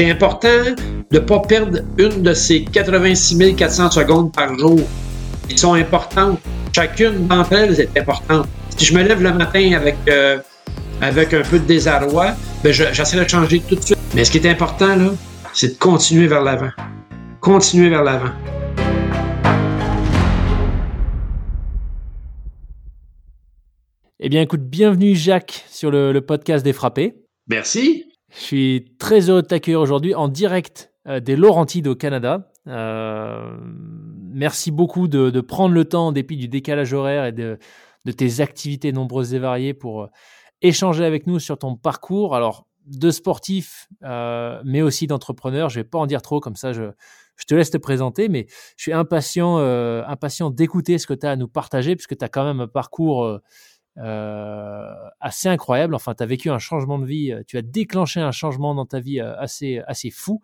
C'est important de ne pas perdre une de ces 86 400 secondes par jour. Elles sont importantes. Chacune d'entre elles est importante. Si je me lève le matin avec, euh, avec un peu de désarroi, ben j'essaie de changer tout de suite. Mais ce qui est important, là, c'est de continuer vers l'avant. Continuer vers l'avant. Eh bien, écoute, bienvenue Jacques sur le, podcast des frappés. Merci. Je suis très heureux de t'accueillir aujourd'hui en direct euh, des Laurentides au Canada. Euh, merci beaucoup de, prendre le temps, en dépit du décalage horaire et de, tes activités nombreuses et variées, pour euh, échanger avec nous sur ton parcours. Alors, de sportif, mais aussi d'entrepreneur. Je ne vais pas en dire trop, comme ça, je, te laisse te présenter, mais je suis impatient, impatient d'écouter ce que tu as à nous partager, puisque tu as quand même un parcours assez incroyable. Enfin, tu as vécu un changement de vie, euh, tu as déclenché un changement dans ta vie euh, assez, assez fou.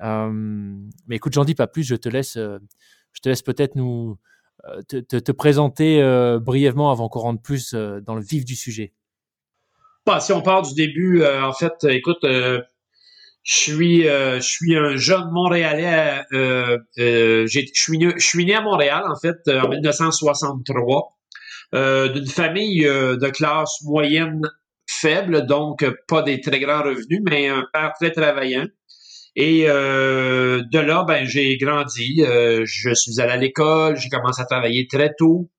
mais écoute, j'en dis pas plus, je te laisse, je te laisse peut-être nous te, te, présenter brièvement avant qu'on rentre plus dans le vif du sujet. Bah, si on part du début, en fait, écoute, je suis, je suis un jeune Montréalais. je suis né à Montréal, en fait, en 1963. Euh, d'une famille euh, de classe moyenne faible, donc pas des très grands revenus, mais un père très travaillant. Et euh, de là, ben j'ai grandi. je suis allé à l'école, j'ai commencé à travailler très tôt.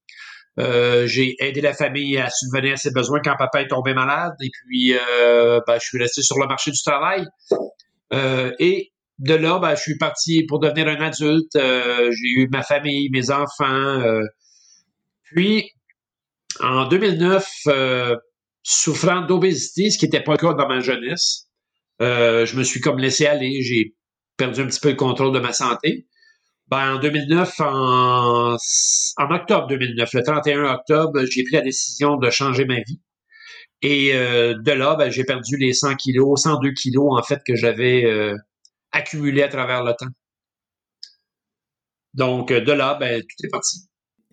j'ai aidé la famille à subvenir à ses besoins quand papa est tombé malade. Et puis, ben, je suis resté sur le marché du travail. et de là, ben, je suis parti pour devenir un adulte. j'ai eu ma famille, mes enfants. puis, en 2009, euh, souffrant d'obésité, ce qui n'était pas le cas dans ma jeunesse, euh, je me suis comme laissé aller, j'ai perdu un petit peu le contrôle de ma santé. Ben, en 2009, en, octobre 2009, le 31 octobre, j'ai pris la décision de changer ma vie. Et euh, de là, ben, j'ai perdu les 100 kilos, 102 kilos en fait que j'avais euh, accumulés à travers le temps. Donc de là, ben, tout est parti.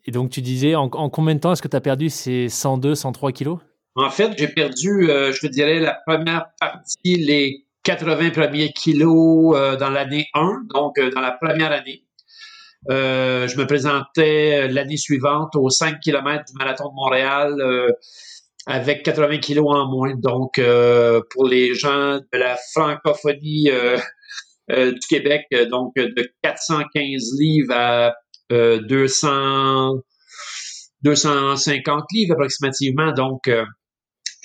Et donc, tu disais, en, combien de temps est-ce que tu as perdu ces 102, 103 kilos? En fait, j'ai perdu, euh, je te dirais, la première partie, les 80 premiers kilos euh, dans l'année 1, donc euh, dans la première année. je me présentais l'année suivante aux 5 km du marathon de Montréal avec 80 kilos en moins. Donc, pour les gens de la francophonie du Québec, donc de 415 livres à 200, euh, 250 livres approximativement, donc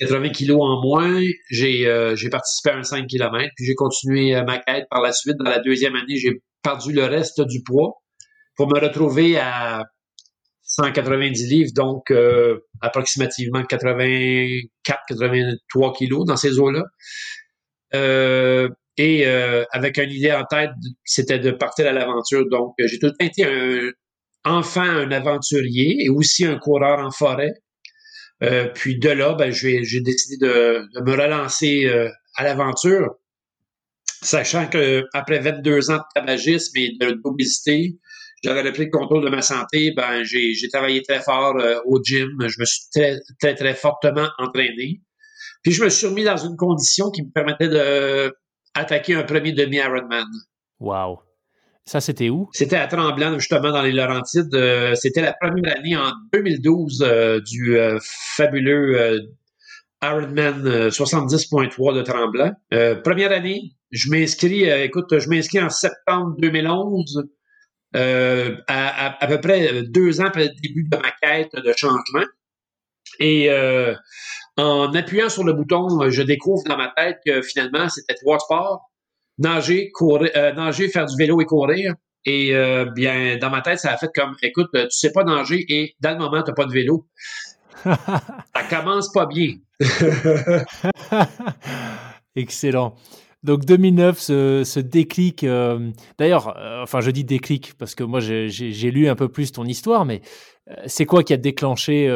80 euh, kilos en moins. J'ai euh, participé à un 5 km, puis j'ai continué ma quête par la suite. Dans la deuxième année, j'ai perdu le reste du poids pour me retrouver à 190 livres, donc approximativement 84-83 kilos dans ces eaux-là. Et euh, avec une idée en tête, c'était de partir à l'aventure. Donc, euh, j'ai tout le été un enfant, un aventurier et aussi un coureur en forêt. Euh, puis de là, ben, j'ai, décidé de, me relancer à l'aventure, sachant que après 22 ans de tabagisme et d'obésité, j'avais repris le contrôle de ma santé. Ben, j'ai, travaillé très fort au gym. Je me suis très, très, très fortement entraîné. Puis je me suis remis dans une condition qui me permettait de attaquer un premier demi-Ironman. Wow. Ça, c'était où? C'était à Tremblant, justement, dans les Laurentides. Euh, c'était la première année en 2012 euh, du euh, fabuleux Ironman 70.3 de Tremblant. première année, je m'inscris, écoute, je m'inscris en septembre 2011, à, à, peu près deux ans après le début de ma quête de changement. Et en appuyant sur le bouton, euh, je découvre dans ma tête que finalement, c'était trois sports. Nager, courir, euh, nager, faire du vélo et courir. Et euh, bien, dans ma tête, ça a fait comme, écoute, tu sais pas nager et dans le moment, tu n'as pas de vélo. ça commence pas bien. Excellent. Donc 2009, ce, déclic. D'ailleurs, enfin, je dis déclic parce que moi, j'ai lu un peu plus ton histoire, mais c'est quoi qui a déclenché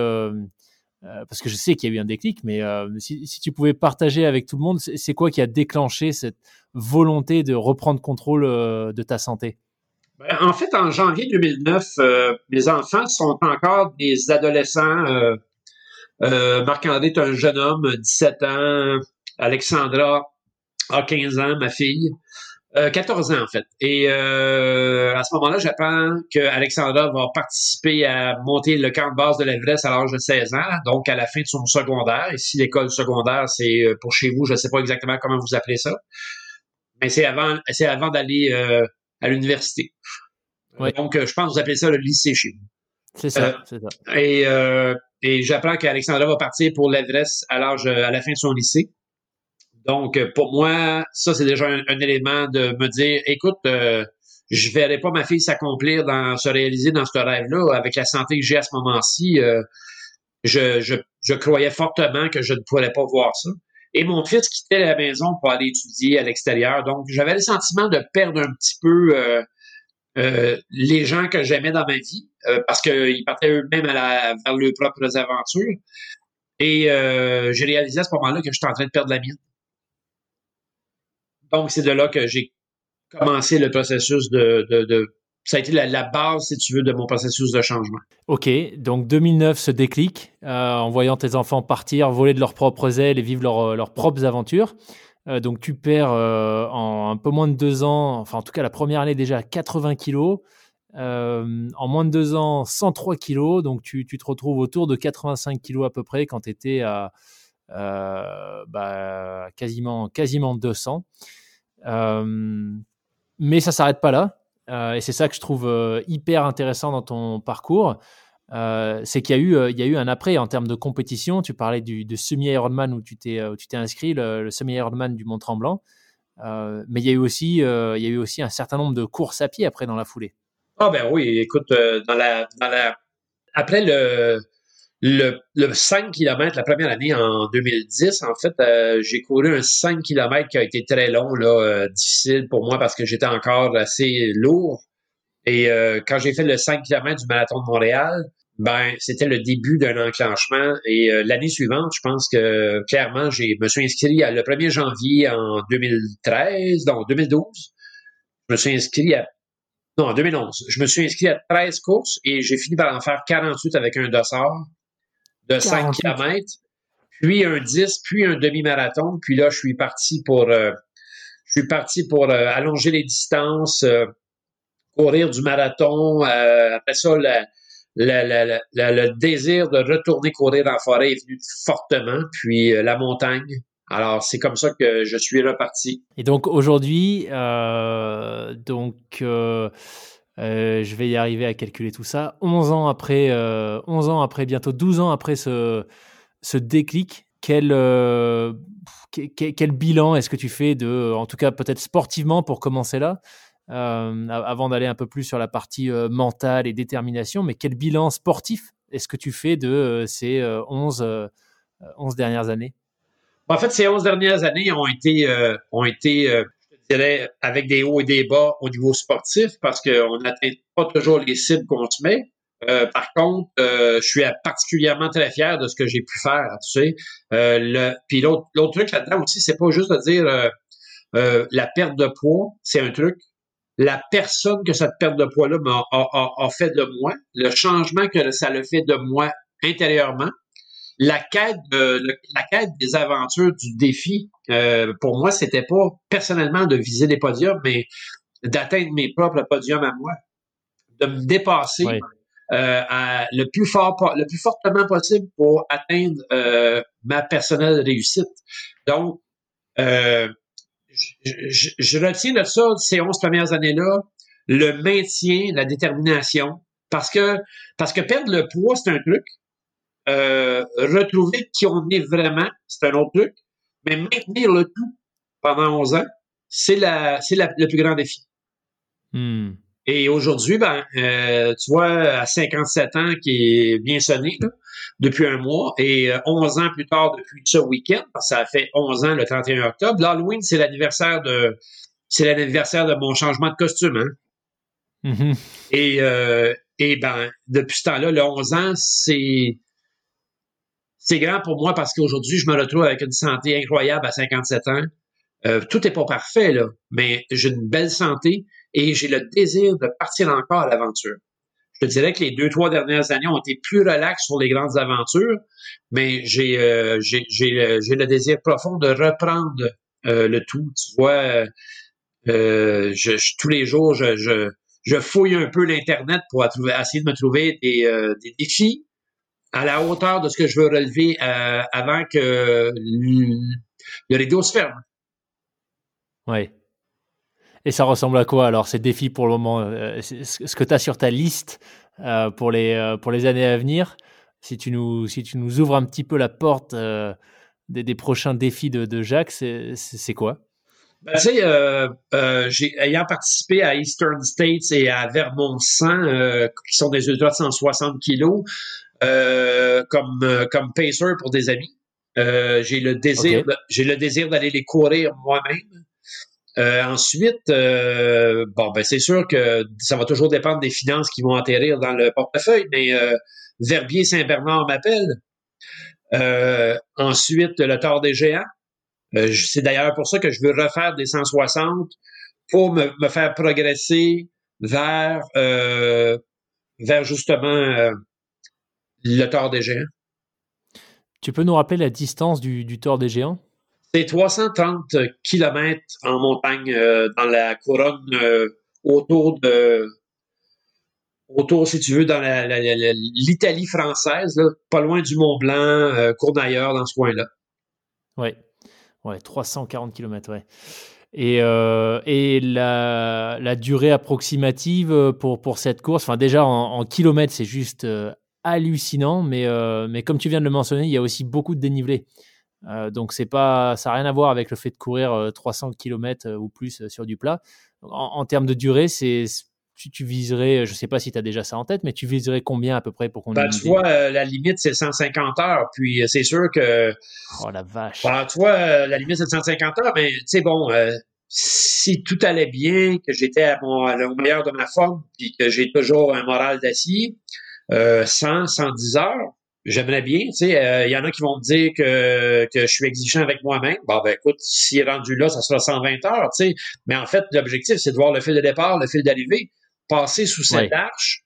euh, parce que je sais qu'il y a eu un déclic, mais euh, si, tu pouvais partager avec tout le monde, c'est quoi qui a déclenché cette volonté de reprendre contrôle euh, de ta santé? Ben, en fait, en janvier 2009, mes enfants sont encore des adolescents. Marc-André est un jeune homme, 17 ans. Alexandra a 15 ans, ma fille. 14 euh, ans, en fait. Et euh, à ce moment-là, j'apprends qu'Alexandra va participer à monter le camp de base de l'Everest à l'âge de 16 ans, donc à la fin de son secondaire. Ici, l'école secondaire, c'est euh, pour chez vous, je ne sais pas exactement comment vous appelez ça, mais c'est avant, c'est avant d'aller à l'université. Donc, je pense que vous appelez ça le lycée chez vous. C'est ça, c'est ça. Et, et j'apprends qu'Alexandra va partir pour l'Everest à l'âge, à la fin de son lycée. Donc, euh, pour moi, ça, c'est déjà un, élément de me dire, écoute, euh, je verrai pas ma fille s'accomplir dans se réaliser dans ce rêve-là avec la santé que j'ai à ce moment-ci. Euh, je, je, je, croyais fortement que je ne pourrais pas voir ça. Et mon fils quittait la maison pour aller étudier à l'extérieur. Donc, j'avais le sentiment de perdre un petit peu euh, les gens que j'aimais dans ma vie parce qu'ils partaient eux-mêmes vers leurs propres aventures. Et j'ai réalisé à ce moment-là que j'étais en train de perdre la mienne. Donc, c'est de là que j'ai commencé le processus de, ça a été la, base, si tu veux, de mon processus de changement. OK. Donc, 2009 se déclic euh, en voyant tes enfants partir, voler de leurs propres ailes et vivre euh, leurs propres aventures. Euh, donc, tu perds en un peu moins de deux ans, enfin, en tout cas, la première année déjà 80 kilos. en moins de deux ans, 103 kilos. Donc, tu, tu, te retrouves autour de 85 kilos à peu près quand tu étais à bah, quasiment, quasiment 200. Euh, mais ça s'arrête pas là. Euh, et c'est ça que je trouve euh, hyper intéressant dans ton parcours. c'est qu'il y, a eu, un après en termes de compétition. Tu parlais du, semi-Ironman où tu t'es inscrit, le, semi-Ironman du Mont-Tremblant. mais il y, a eu aussi, un certain nombre de courses à pied après dans la foulée. Ah ben oui, écoute, dans la... après le, le, le 5 km la première année en 2010, en fait, euh, j'ai couru un 5 km qui a été très long, là, euh, difficile pour moi parce que j'étais encore assez lourd. Et euh, quand j'ai fait le 5 km du marathon de Montréal, ben c'était le début d'un enclenchement. Et l'année suivante, je pense que clairement, j'ai me suis inscrit à, le 1er janvier en 2013, non 2012. Je me suis inscrit à non, en 2011. Je me suis inscrit à 13 courses et j'ai fini par en faire 48 avec un dossard de 5 km, puis un 10, puis un demi-marathon. Puis là, je suis parti pour, euh, je suis parti pour euh, allonger les distances, euh, courir du marathon. après ça, le désir de retourner courir en forêt est venu fortement, puis la montagne. Alors, c'est comme ça que je suis reparti. Et donc, aujourd'hui, donc, euh, je vais y arriver à calculer tout ça. 11 ans après, 11 euh, ans après, bientôt 12 ans après ce, ce déclic, quel, euh, quel, bilan est-ce que tu fais de, en tout cas peut-être sportivement pour commencer là, avant d'aller un peu plus sur la partie mentale et détermination, mais quel bilan sportif est-ce que tu fais de ces 11, 11 dernières années? En fait, ces 11 dernières années ont été, ont été avec des hauts et des bas au niveau sportif parce qu'on n'atteint pas toujours les cibles qu'on se met. Euh, par contre, euh, je suis particulièrement très fier de ce que j'ai pu faire, tu sais. Euh, puis l'autre, truc là-dedans aussi, c'est pas juste de dire la perte de poids, c'est un truc. La personne que cette perte de poids-là a, fait de moi, le changement que ça le fait de moi intérieurement, la quête de la quête des aventures du défi euh, pour moi c'était pas personnellement de viser des podiums mais d'atteindre mes propres podiums à moi. De me dépasser euh, le plus fort le plus fortement possible pour atteindre euh, ma personnelle réussite. Donc je, je, retiens de ça ces 11 premières années-là le maintien la détermination parce que parce que perdre le poids c'est un truc euh, retrouver qui on est vraiment, c'est un autre truc, mais maintenir le tout pendant 11 ans, c'est la, c'est le plus grand défi. Hmm. Et aujourd'hui, ben, euh, tu vois, à 57 ans, qui est bien sonné depuis un mois, et 11 euh, ans plus tard depuis ce week-end, parce que ça a fait 11 ans le 31 octobre. L'Halloween, c'est l'anniversaire de, c'est l'anniversaire de mon changement de costume. Hein? Mm-hmm. Et, et ben, depuis ce temps-là, le 11 ans, c'est c'est grand pour moi parce qu'aujourd'hui, je me retrouve avec une santé incroyable à 57 ans. Euh, tout n'est pas parfait, là, mais j'ai une belle santé et j'ai le désir de partir encore à l'aventure. Je dirais que les deux, trois dernières années ont été plus relax sur les grandes aventures, mais j'ai euh, j'ai le désir profond de reprendre le tout. Tu vois, je, tous les jours, je, je, je fouille un peu l'Internet pour essayer de me trouver des, des défis à la hauteur de ce que je veux relever avant que le rideau se ferme. Oui. Et ça ressemble à quoi alors ces défis pour le moment Ce que tu as sur ta liste pour, les, pour les années à venir? Si tu nous, si tu nous ouvres un petit peu la porte euh, des, des, prochains défis de, de Jacques, c'est quoi? Ben, tu sais, euh, euh, ayant participé à Eastern States et à Vermont 100, euh, qui sont des ultras de 160 kilos, euh, comme, comme pacer pour des amis, j'ai le désir, j'ai le désir d'aller les courir moi-même. ensuite, bon, ben c'est sûr que ça va toujours dépendre des finances qui vont atterrir dans le portefeuille, mais Verbier-Saint-Bernard m'appelle. Euh, ensuite, le Tort des Géants. Euh, c'est d'ailleurs pour ça que je veux refaire des 160 pour me, faire progresser vers, euh, vers justement le Tort des Géants. Tu peux nous rappeler la distance du, du Tort des Géants? C'est 330 km en montagne dans la couronne autour de autour, si tu veux, dans l'Italie française, pas loin du Mont Blanc, euh, Cournailleur, dans ce coin-là. Oui, ouais, 340 km, ouais. Et, euh, et la, la, durée approximative pour, pour cette course, enfin déjà en, kilomètres, c'est juste euh, hallucinant, mais, mais comme tu viens de le mentionner, il y a aussi beaucoup de dénivelé. donc c'est pas, ça n'a rien à voir avec le fait de courir 300 km ou plus sur du plat. En, en termes de durée, c'est tu, viserais, je ne sais pas si tu as déjà ça en tête, mais tu viserais combien à peu près pour qu'on ben, Tu vois, euh, la limite, c'est 150 heures. Puis euh, c'est sûr que. Oh la vache. Ben, tu vois, euh, la limite, c'est 150 heures, mais tu sais, bon, si tout allait bien, que j'étais au meilleur de ma forme, puis que j'ai toujours un moral d'acier, 100, 110 heures, j'aimerais bien. Tu sais, il y en a qui vont me dire que, que je suis exigeant avec moi-même. Bon, ben écoute, s'il est rendu là, ça sera 120 heures, tu sais. Mais en fait, l'objectif, c'est de voir le fil de départ, le fil d'arrivée passer sous cette arche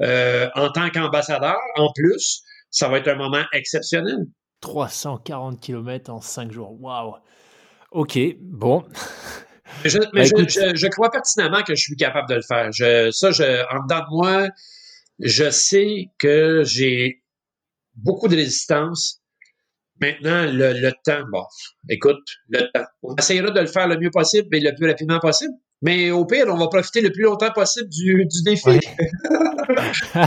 euh, en tant qu'ambassadeur, en plus, ça va être un moment exceptionnel. 340 km en 5 jours. Waouh! OK, bon. Je, mais bah, je, crois pertinemment que je suis capable de le faire. Ça, je, en dedans de moi, je sais que j'ai beaucoup de résistance. Maintenant, le, temps, bon, écoute, le temps. On essaiera de le faire le mieux possible et le plus rapidement possible. Mais au pire, on va profiter le plus longtemps possible du, défi.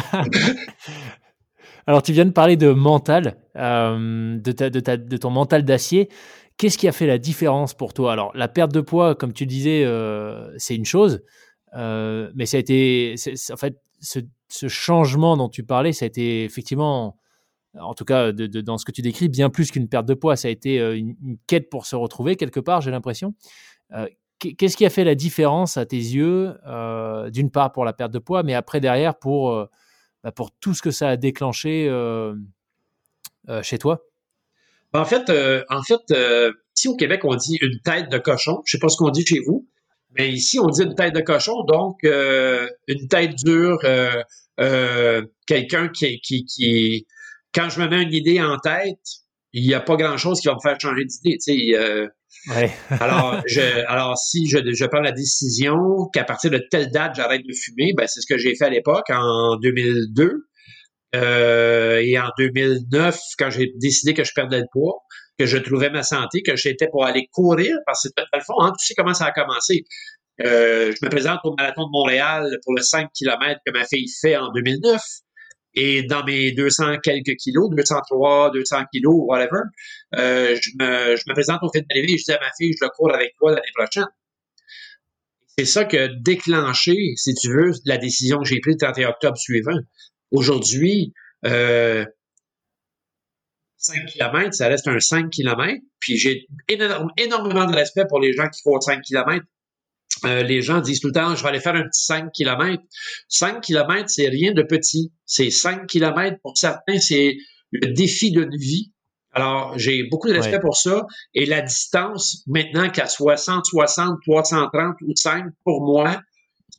Alors, tu viens de parler de mental, euh, de, de, ton mental d'acier. Qu'est-ce qui a fait la différence pour toi? Alors, la perte de poids, comme tu disais, euh, c'est une chose, euh, mais ça a été, en fait, ce, changement dont tu parlais, ça a été effectivement, en tout cas, dans ce que tu décris, bien plus qu'une perte de poids. Ça a été une, une quête pour se retrouver quelque part, j'ai l'impression. Qu'est-ce qui a fait la différence à tes yeux, euh, d'une part pour la perte de poids, mais après derrière pour, euh, bah, pour tout ce que ça a déclenché euh, chez toi? En fait, en fait ici au Québec, on dit une tête de cochon. Je ne sais pas ce qu'on dit chez vous, mais ici, on dit une tête de cochon, donc une tête dure, quelqu'un qui, qui, qui, quand je me mets une idée en tête, il n'y a pas grand-chose qui va me faire changer d'idée. Tu sais, alors, je, alors, si je, je prends la décision qu'à partir de telle date, j'arrête de fumer, ben, c'est ce que j'ai fait à l'époque, en 2002. Euh, et en 2009, quand j'ai décidé que je perdais le poids, que je trouvais ma santé, que j'étais pour aller courir, parce que dans le fond, hein, tu sais comment ça a commencé. Euh, je me présente au marathon de Montréal pour le 5 km que ma fille fait en 2009. Et dans mes 200 quelques kilos, 203, 200 kilos, whatever, euh, je, me, je me présente au fait d'arrivée et je dis à ma fille, je le cours avec toi l'année prochaine. C'est ça que déclenché, si tu veux, la décision que j'ai prise le 31 octobre suivant. Aujourd'hui, euh, 5 km, ça reste un 5 km. Puis j'ai énormément de respect pour les gens qui font 5 km euh, les gens disent tout le temps, je vais aller faire un petit 5 km. 5 km, c'est rien de petit. C'est 5 km, pour certains, c'est le défi d'une vie. Alors, j'ai beaucoup de respect pour ça. Et la distance, maintenant qu'à 60, 60, 330 ou 5, pour moi,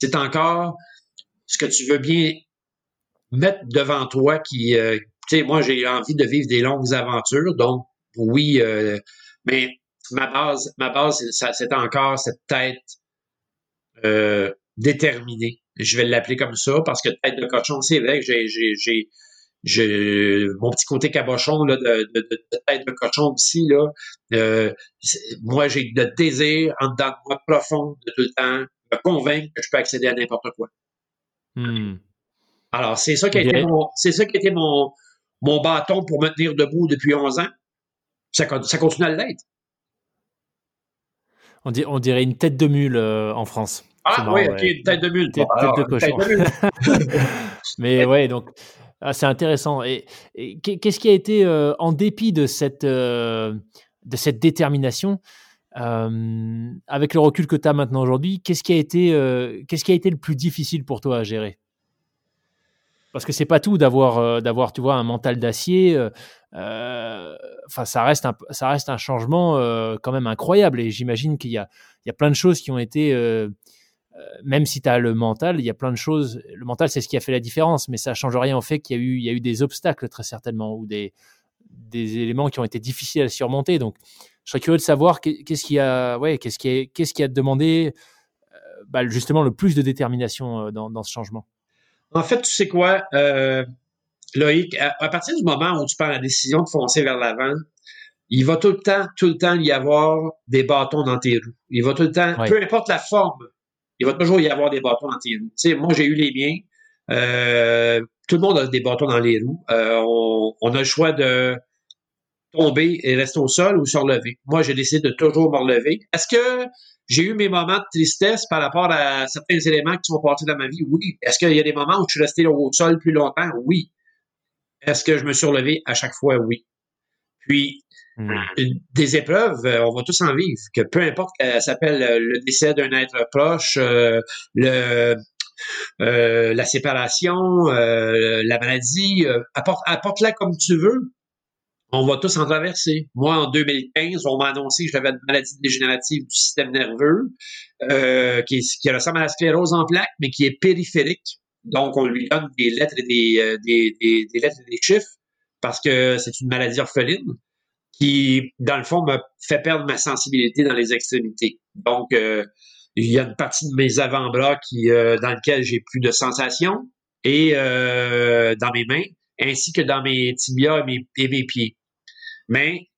c'est encore ce que tu veux bien mettre devant toi qui, euh, tu sais, moi, j'ai envie de vivre des longues aventures. Donc, oui, euh, mais ma base, ma base, c'est encore cette tête euh, déterminée. Je vais l'appeler comme ça parce que tête de cochon, c'est vrai que j'ai, j'ai, j'ai, mon petit côté cabochon là, de, de, de, tête de cochon aussi là. Euh, moi, j'ai le désir en dedans de moi profond de tout le temps me convaincre que je peux accéder à n'importe quoi. Hmm. Alors, c'est ça qui a été mon, c'est ça qui a été mon, mon bâton pour me tenir debout depuis 11 ans. Ça, ça continue à l'être. On, dirait, une tête de mule euh, en France. Ah oui, ok, une tête de mule. Tête, de cochon. Mais ouais, donc ah, c'est intéressant. Et, qu'est-ce qui a été, euh, en dépit de cette, euh, de cette détermination, avec le recul que tu as maintenant aujourd'hui, qu'est-ce qui a été, qu'est-ce qui a été le plus difficile pour toi à gérer? Parce que c'est pas tout d'avoir euh, d'avoir tu vois un mental d'acier euh, euh, ça reste un ça reste un changement quand même incroyable et j'imagine qu'il y a il y a plein de choses qui ont été même si tu as le mental, il y a plein de choses. Le mental, c'est ce qui a fait la différence, mais ça change rien au fait qu'il y a eu, y a eu des obstacles très certainement ou des, des éléments qui ont été difficiles à surmonter. Donc, je serais curieux de savoir qu'est-ce qui a, ouais, qu'est-ce qui qu'est-ce qui a demandé bah, justement le plus de détermination dans ce changement. En fait, tu sais quoi, euh, Loïc, à, partir du moment où tu prends la décision de foncer vers l'avant, il va tout le temps, tout le temps y avoir des bâtons dans tes roues. Il va tout le temps, peu importe la forme, il va toujours y avoir des bâtons dans tes roues. Tu sais, moi, j'ai eu les miens. Euh, tout le monde a des bâtons dans les roues. Euh, on, on, a le choix de tomber et rester au sol ou se relever. Moi, j'ai décidé de toujours me relever. Est-ce que j'ai eu mes moments de tristesse par rapport à certains éléments qui sont passés dans ma vie? Oui. Est-ce qu'il y a des moments où je suis resté au sol plus longtemps? Oui. Est-ce que je me suis relevé à chaque fois? Oui. Puis, des épreuves, euh, on va tous en vivre, que peu importe qu'elle s'appelle euh, le décès d'un être proche, euh, le, la séparation, la maladie, apporte, apporte-la comme tu veux on va tous en traverser. Moi, en 2015, on m'a annoncé que j'avais une maladie dégénérative du système nerveux euh, qui, qui, ressemble à la sclérose en plaques, mais qui est périphérique. Donc, on lui donne des lettres et des, euh, lettres et des chiffres parce que c'est une maladie orpheline qui, dans le fond, m'a fait perdre ma sensibilité dans les extrémités. Donc, euh, il y a une partie de mes avant-bras qui, euh, dans lequel j'ai plus de sensations et dans mes mains, ainsi que dans mes tibias mes, et mes pieds. Mais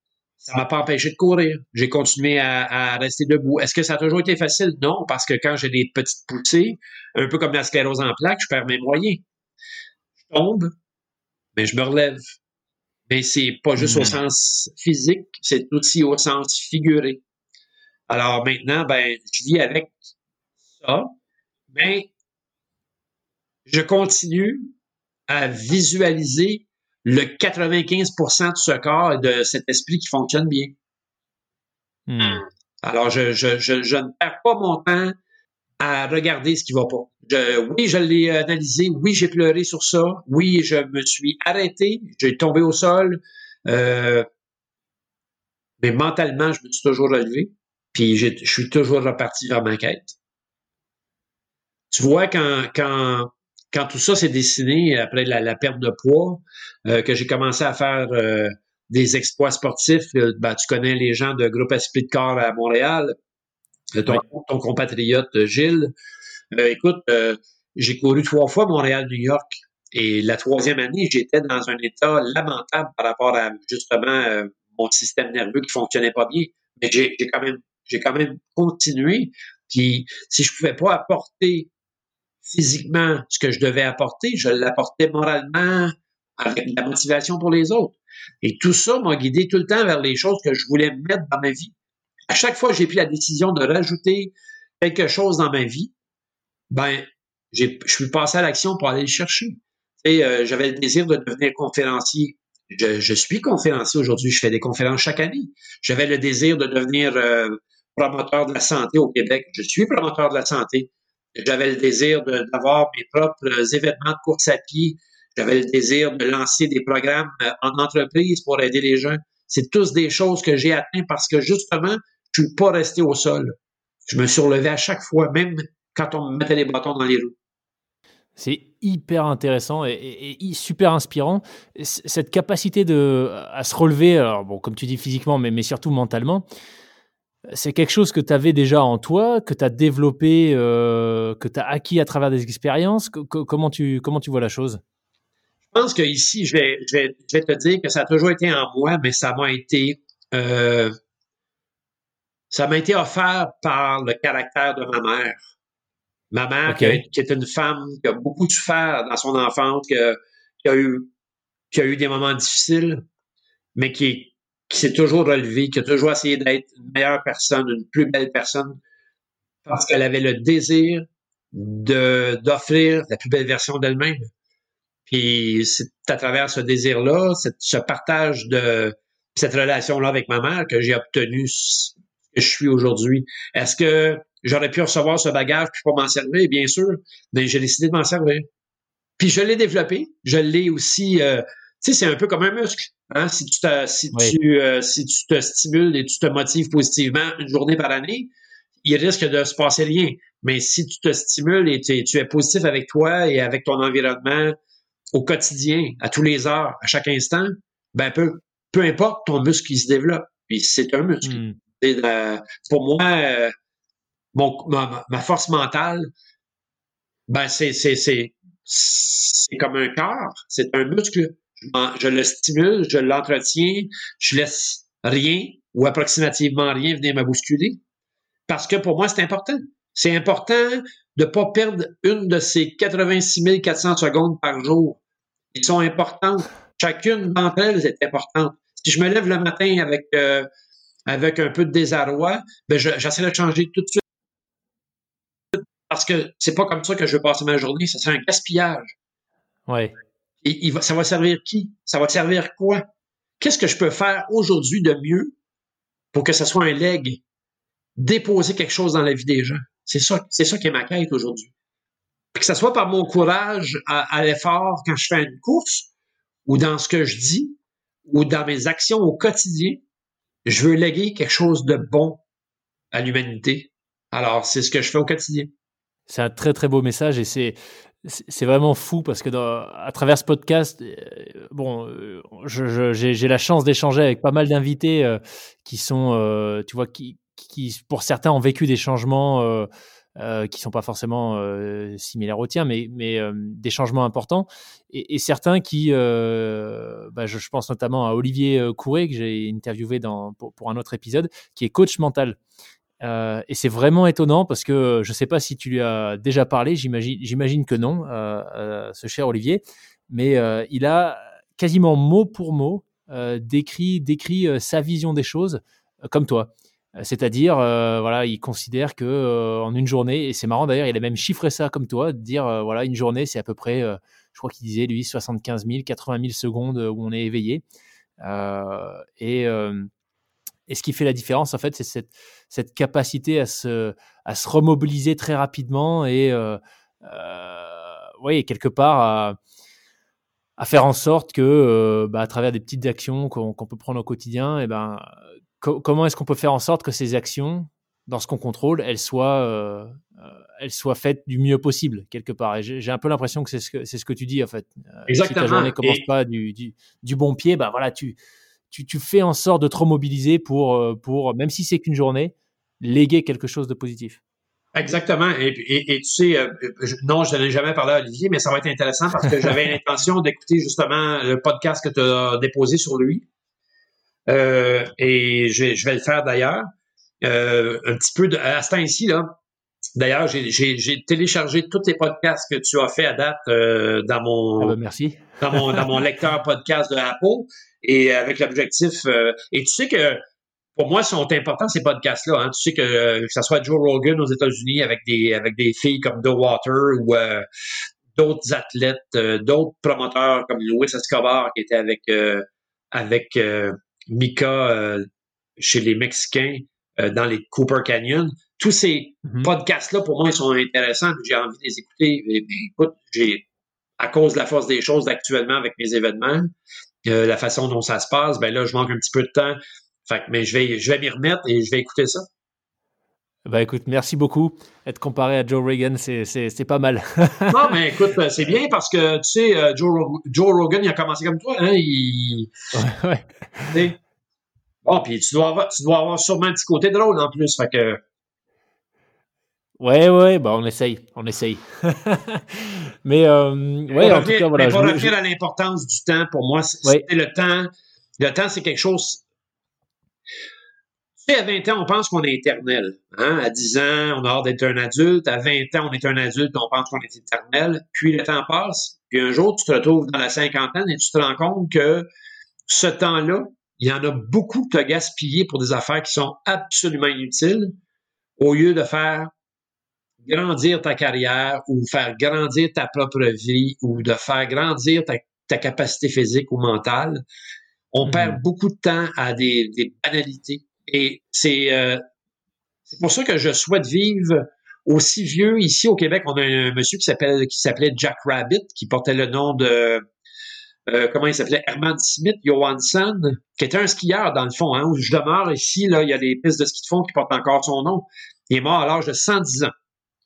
ça m'a pas empêché de courir. J'ai continué à, rester debout. Est-ce que ça a toujours été facile? Non, parce que quand j'ai des petites poussées, un peu comme la sclérose en plaques, je perds mes moyens. Je tombe, mais je me relève. Mais c'est pas juste au hmm. sens physique, c'est aussi au sens figuré. Alors maintenant, ben, je vis avec ça, mais je continue à visualiser le 95% de ce corps et de cet esprit qui fonctionne bien. Hmm. Alors, je, je, je, je, ne perds pas mon temps à regarder ce qui va pas. oui, je l'ai analysé. Oui, j'ai pleuré sur ça. Oui, je me suis arrêté. J'ai tombé au sol. Euh, mais mentalement, je me suis toujours relevé. Puis je suis toujours reparti vers ma quête. Tu vois, quand, quand quand tout ça s'est dessiné après la, perte de poids, euh, que j'ai commencé à faire euh, des exploits sportifs, euh, ben, tu connais les gens de Groupe Esprit de Corps à Montréal, ton, ton compatriote Gilles. écoute, j'ai couru trois fois Montréal-New York. Et la troisième année, j'étais dans un état lamentable par rapport à justement mon système nerveux qui fonctionnait pas bien. Mais j'ai quand même, j'ai quand même continué. Puis si je pouvais pas apporter physiquement ce que je devais apporter, je l'apportais moralement avec la motivation pour les autres. Et tout ça m'a guidé tout le temps vers les choses que je voulais mettre dans ma vie. À chaque fois que j'ai pris la décision de rajouter quelque chose dans ma vie, ben, je suis passé à l'action pour aller le chercher. Et euh, j'avais le désir de devenir conférencier. Je, suis conférencier aujourd'hui, je fais des conférences chaque année. J'avais le désir de devenir euh, promoteur de la santé au Québec. Je suis promoteur de la santé. J'avais le désir d'avoir mes propres événements de course à pied. J'avais le désir de lancer des programmes euh, en entreprise pour aider les gens. C'est tous des choses que j'ai atteintes parce que justement, je suis pas resté au sol. Je me suis relevé à chaque fois, même quand on me mettait les bâtons dans les roues. C'est hyper intéressant et, super inspirant. Cette capacité de, à se relever, alors bon, comme tu dis physiquement, mais, mais surtout mentalement, c'est quelque chose que tu avais déjà en toi, que tu as développé, que tu as acquis à travers des expériences. comment, tu, comment tu vois la chose? Je pense qu'ici, je vais, je, vais, je vais te dire que ça a toujours été en moi, mais ça m'a été ça m'a été offert par le caractère de ma mère. Ma mère, qui, est une femme qui a beaucoup souffert dans son enfance, qui a, eu, qui a eu des moments difficiles, mais qui, qui s'est toujours relevée, qui a toujours essayé d'être une meilleure personne, une plus belle personne, parce qu'elle avait le désir de d'offrir la plus belle version d'elle-même. Puis c'est à travers ce désir-là, ce partage de cette relation-là avec ma mère que j'ai obtenu que je suis aujourd'hui. Est-ce que j'aurais pu recevoir ce bagage puis pas m'en servir? Bien sûr, mais j'ai décidé de m'en servir. Puis je l'ai développé. Je l'ai aussi. Euh, tu sais, c'est un peu comme un muscle. Hein? Si tu te, si tu euh, si tu te stimules et tu te motives positivement une journée par année, il risque de se passer rien. Mais si tu te stimules et tu, tu es positif avec toi et avec ton environnement au quotidien, à tous les heures, à chaque instant, ben peu, peu importe ton muscle qui se développe. Puis c'est un muscle. Hmm pour moi, euh, ma, force mentale, ben c'est, c'est, comme un cœur, c'est un muscle. Je, le stimule, je l'entretiens, je laisse rien ou approximativement rien venir me bousculer. Parce que pour moi, c'est important. C'est important de ne pas perdre une de ces 86 400 secondes par jour. Elles sont importantes. Chacune d'entre elles est importante. Si je me lève le matin avec euh, avec un peu de désarroi, ben j'essaie de changer tout de suite. Parce que c'est pas comme ça que je veux passer ma journée, ça serait un gaspillage. Ouais. Et ça va servir qui? Ça va servir quoi? Qu'est-ce que je peux faire aujourd'hui de mieux pour que ça soit un leg? Déposer quelque chose dans la vie des gens. C'est ça, c'est ça qui est ma quête aujourd'hui. Que ce soit par mon courage à, à l'effort quand je fais une course, ou dans ce que je dis, ou dans mes actions au quotidien, je veux léguer quelque chose de bon à l'humanité. Alors, c'est ce que je fais au quotidien. C'est un très très beau message et c'est c'est vraiment fou parce que à travers ce podcast, euh, bon, euh, j'ai la chance d'échanger avec pas mal d'invités euh, qui sont, tu vois, qui, pour certains ont vécu des changements qui sont pas forcément similaires aux tiens, mais, des changements importants. Et, certains qui, bah, je, pense notamment à Olivier Couré, que j'ai interviewé dans, pour, un autre épisode, qui est coach mental. Et c'est vraiment étonnant parce que je ne sais pas si tu lui as déjà parlé, j'imagine que non, ce cher Olivier, mais il a quasiment mot pour mot décrit, sa vision des choses comme toi. Euh, c'est-à-dire, euh, voilà, il considère que euh, en une journée, et c'est marrant d'ailleurs, il a même chiffré ça comme toi, de dire, voilà, une journée, c'est à peu près, je crois qu'il disait, lui, 75 000, 80 000 secondes où on est éveillé. et, et ce qui fait la différence, en fait, c'est cette, cette, capacité à se, à se remobiliser très rapidement et, oui, quelque part, à, à, faire en sorte que, bah, à travers des petites actions qu'on peut prendre au quotidien, et ben, comment est-ce qu'on peut faire en sorte que ces actions, dans ce qu'on contrôle, elles soient, euh, euh, elles soient faites du mieux possible, quelque part? Et j'ai un peu l'impression que c'est ce que, c'est ce que tu dis, en fait. Exactement. Euh, si ta journée commence pas du, du, du, bon pied, bah voilà, tu, tu, tu, fais en sorte de te remobiliser pour, pour même si c'est qu'une journée, léguer quelque chose de positif. Exactement. Et, et, tu sais, non, je n'en ai jamais parlé à Olivier, mais ça va être intéressant parce que j'avais l'intention d'écouter justement le podcast que tu as déposé sur lui. Euh, et je, je, vais le faire d'ailleurs. Euh, un petit peu de, à ce temps-ci, là. D'ailleurs, j'ai téléchargé tous les podcasts que tu as fait à date euh, dans mon ah ben, merci. dans mon dans mon lecteur podcast de Apple et avec l'objectif et tu sais que pour moi sont importants ces podcasts là hein. tu sais que que ce soit Joe Rogan aux États-Unis avec des avec des filles comme The Water ou d'autres athlètes d'autres promoteurs comme Louis Escobar qui était avec avec Mika euh, chez les Mexicains euh, dans les Cooper Canyon. Tous ces mm-hmm. podcasts-là, pour moi, ils sont intéressants. J'ai envie de les écouter. Mais, écoute, j'ai, à cause de la force des choses actuellement avec mes événements, euh, la façon dont ça se passe, ben là, je manque un petit peu de temps. Fait mais je vais, je vais m'y remettre et je vais écouter ça. Bah écoute, merci beaucoup. Être comparé à Joe Rogan, c'est pas mal. non, mais écoute, c'est bien parce que, tu sais, Joe, Joe, Rogan, il a commencé comme toi. Hein, il... Ouais, ouais. Bon, puis tu dois avoir, tu dois avoir sûrement un petit côté drôle en plus, fait que. Ouais, ouais, bah on essaye, on essaye. mais euh, ouais, en tout cas, voilà. Mais pour revenir à l'importance du temps, pour moi, c'est le temps. Le temps, c'est quelque chose. Tu sais, à 20 ans, on pense qu'on est éternel. Hein? À 10 ans, on a hâte d'être un adulte. À 20 ans, on est un adulte, on pense qu'on est éternel. Puis le temps passe. Puis un jour, tu te retrouves dans la cinquantaine et tu te rends compte que ce temps-là, il y en a beaucoup que tu as gaspillé pour des affaires qui sont absolument inutiles au lieu de faire grandir ta carrière ou faire grandir ta propre vie ou de faire grandir ta, capacité physique ou mentale. On perd mm-hmm. beaucoup de temps à des, banalités. Et euh, c'est pour ça que je souhaite vivre aussi vieux. Ici au Québec, on a un, monsieur qui s'appelle qui s'appelait Jack Rabbit, qui portait le nom de euh, comment il s'appelait? Herman Smith Johansson, qui était un skieur dans le fond. Hein, où je demeure ici, là, il y a des pistes de ski de fond qui portent encore son nom. Il est mort à l'âge de 110 ans.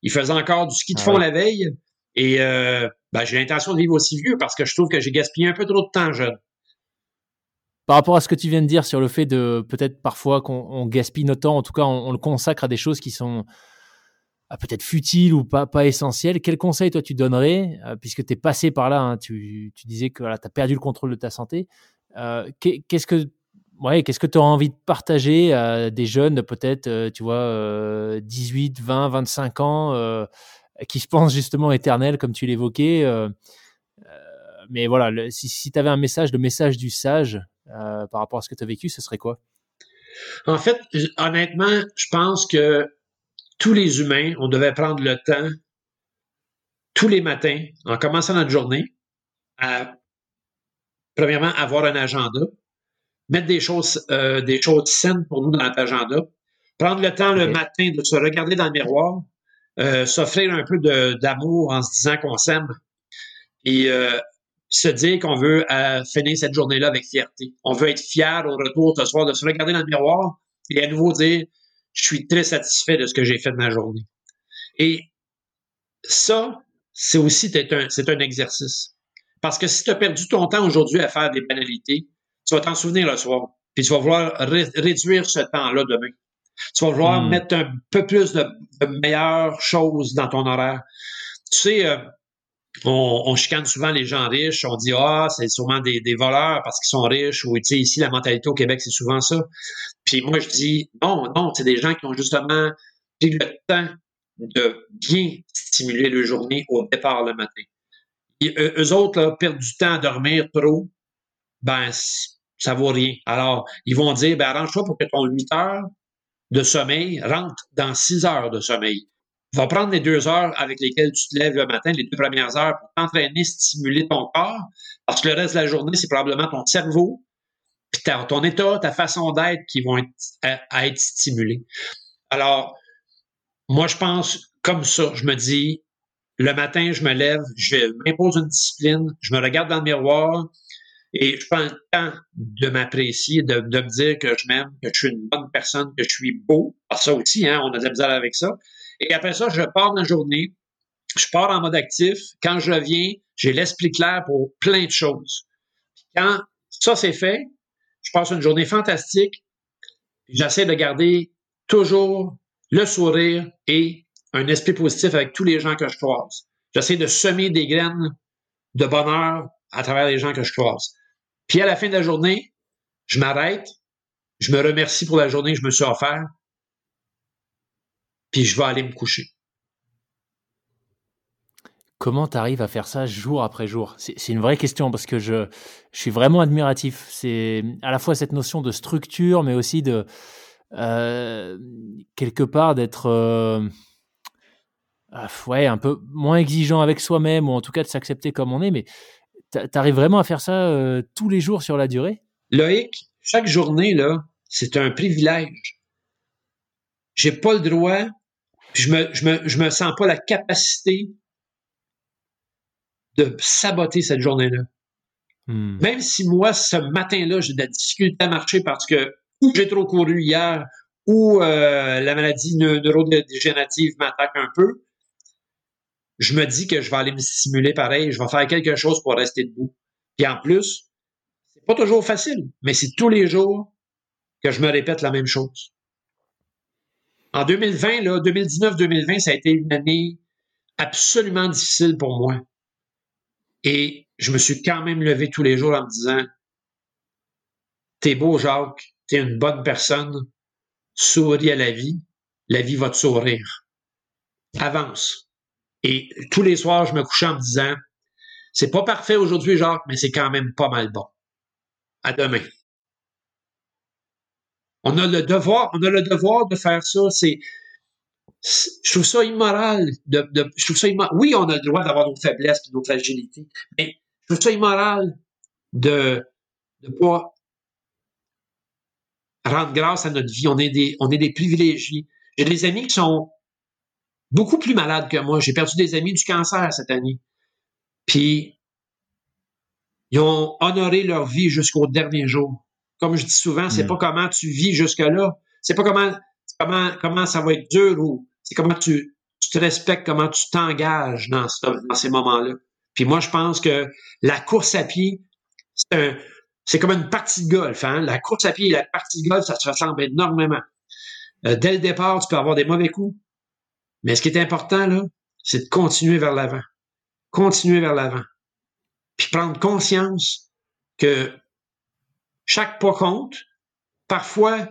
Il faisait encore du ski de fond ah la veille. Et euh, ben, j'ai l'intention de vivre aussi vieux parce que je trouve que j'ai gaspillé un peu trop de temps jeune. Par rapport à ce que tu viens de dire sur le fait de peut-être parfois qu'on gaspille notre temps, en tout cas on, le consacre à des choses qui sont ah, peut-être futiles ou pas, pas essentielles, quel conseil toi tu donnerais, euh, puisque tu es passé par là, hein, tu, disais que voilà, tu as perdu le contrôle de ta santé, euh, qu'est-ce que ouais, qu'est-ce que tu auras envie de partager à des jeunes, peut-être, euh, tu vois, 18, 20, 25 ans, euh, qui se pensent justement éternels, comme tu l'évoquais euh, Mais voilà, si, si tu avais un message, le message du sage par rapport à ce que tu as vécu, ce serait quoi? En fait, honnêtement, je pense que tous les humains, on devait prendre le temps, tous les matins, en commençant notre journée, à, premièrement, avoir un agenda, mettre des choses, euh, des choses saines pour nous dans notre agenda, prendre le temps le matin de se regarder dans le miroir, euh, s'offrir un peu d'amour en se disant qu'on s'aime et euh, se dire qu'on veut finir cette journée-là avec fierté. On veut être fier au retour ce soir de se regarder dans le miroir et à nouveau dire je suis très satisfait de ce que j'ai fait de ma journée. Et ça, c'est aussi un, un exercice. Parce que si tu as perdu ton temps aujourd'hui à faire des banalités, tu vas t'en souvenir le soir. Puis tu vas vouloir réduire ce temps-là demain. Tu vas vouloir hmm. mettre un peu plus de, meilleures choses dans ton horaire. Tu sais, euh, on, chicane souvent les gens riches. On dit ah, c'est sûrement des, voleurs parce qu'ils sont riches. Ou tu sais, ici la mentalité au Québec c'est souvent ça. Puis moi je dis non, non, c'est des gens qui ont justement pris le temps de bien stimuler leur journée au départ le matin. Et eux, autres là, perdent du temps à dormir trop. Ben ça vaut rien. Alors, ils vont dire, ben, arrange-toi pour que ton 8 heures de sommeil rentre dans 6 heures de sommeil. Va prendre les deux heures avec lesquelles tu te lèves le matin, les deux premières heures, pour t'entraîner, stimuler ton corps, parce que le reste de la journée, c'est probablement ton cerveau, puis ton état, ta façon d'être qui vont être, à, être stimulés. Alors, moi, je pense comme ça. Je me dis, le matin, je me lève, je m'impose une discipline, je me regarde dans le miroir, et je prends le temps de m'apprécier, de, me dire que je m'aime, que je suis une bonne personne, que je suis beau. Parce ça aussi, hein, on a de la avec ça. Et après ça, je pars dans la journée. Je pars en mode actif. Quand je reviens, j'ai l'esprit clair pour plein de choses. Quand ça c'est fait, je passe une journée fantastique. J'essaie de garder toujours le sourire et un esprit positif avec tous les gens que je croise. J'essaie de semer des graines de bonheur à travers les gens que je croise. Puis à la fin de la journée, je m'arrête, je me remercie pour la journée je me suis offert, puis je vais aller me coucher. Comment tu arrives à faire ça jour après jour? C'est une vraie question parce que je, je suis vraiment admiratif. C'est à la fois cette notion de structure, mais aussi de euh, quelque part d'être euh, ah, ouais, un peu moins exigeant avec soi-même, ou en tout cas de s'accepter comme on est. Mais T'arrives vraiment à faire ça euh, tous les jours sur la durée? Loïc, chaque journée, là, c'est un privilège. J'ai pas le droit, je me, je me, je me sens pas la capacité de saboter cette journée-là. Hmm. Même si moi, ce matin-là, j'ai de la difficulté à marcher parce que ou j'ai trop couru hier, ou euh, la maladie neurodégénérative m'attaque un peu, je me dis que je vais aller me stimuler pareil, je vais faire quelque chose pour rester debout. Puis en plus, c'est pas toujours facile, mais c'est tous les jours que je me répète la même chose. En 2020, 2019-2020, ça a été une année absolument difficile pour moi. Et je me suis quand même levé tous les jours en me disant, t'es beau, Jacques, t'es une bonne personne, souris à la vie, la vie va te sourire. Avance. Et tous les soirs, je me couchais en me disant, c'est pas parfait aujourd'hui, Jacques, mais c'est quand même pas mal bon. À demain. On a le devoir, on a le devoir de faire ça. C'est, je trouve ça immoral. De, je trouve ça. Oui, on a le droit d'avoir nos faiblesses et nos fragilités, mais je trouve ça immoral de ne pas rendre grâce à notre vie. On est des, on est des privilégiés. J'ai des amis qui sont beaucoup plus malades que moi. J'ai perdu des amis du cancer cette année. Puis, ils ont honoré leur vie jusqu'au dernier jour. Comme je dis souvent, c'est hmm. pas comment tu vis jusque-là. C'est pas comment, comment, comment ça va être dur ou c'est comment tu, tu te respectes, comment tu t'engages dans, dans ces moments-là. Puis moi, je pense que la course à pied, c'est comme une partie de golf. Hein? La course à pied et la partie de golf, ça se ressemble énormément. Euh, dès le départ, tu peux avoir des mauvais coups. Mais ce qui est important, là, c'est de continuer vers l'avant. Continuer vers l'avant. Puis prendre conscience que chaque pas compte. Parfois,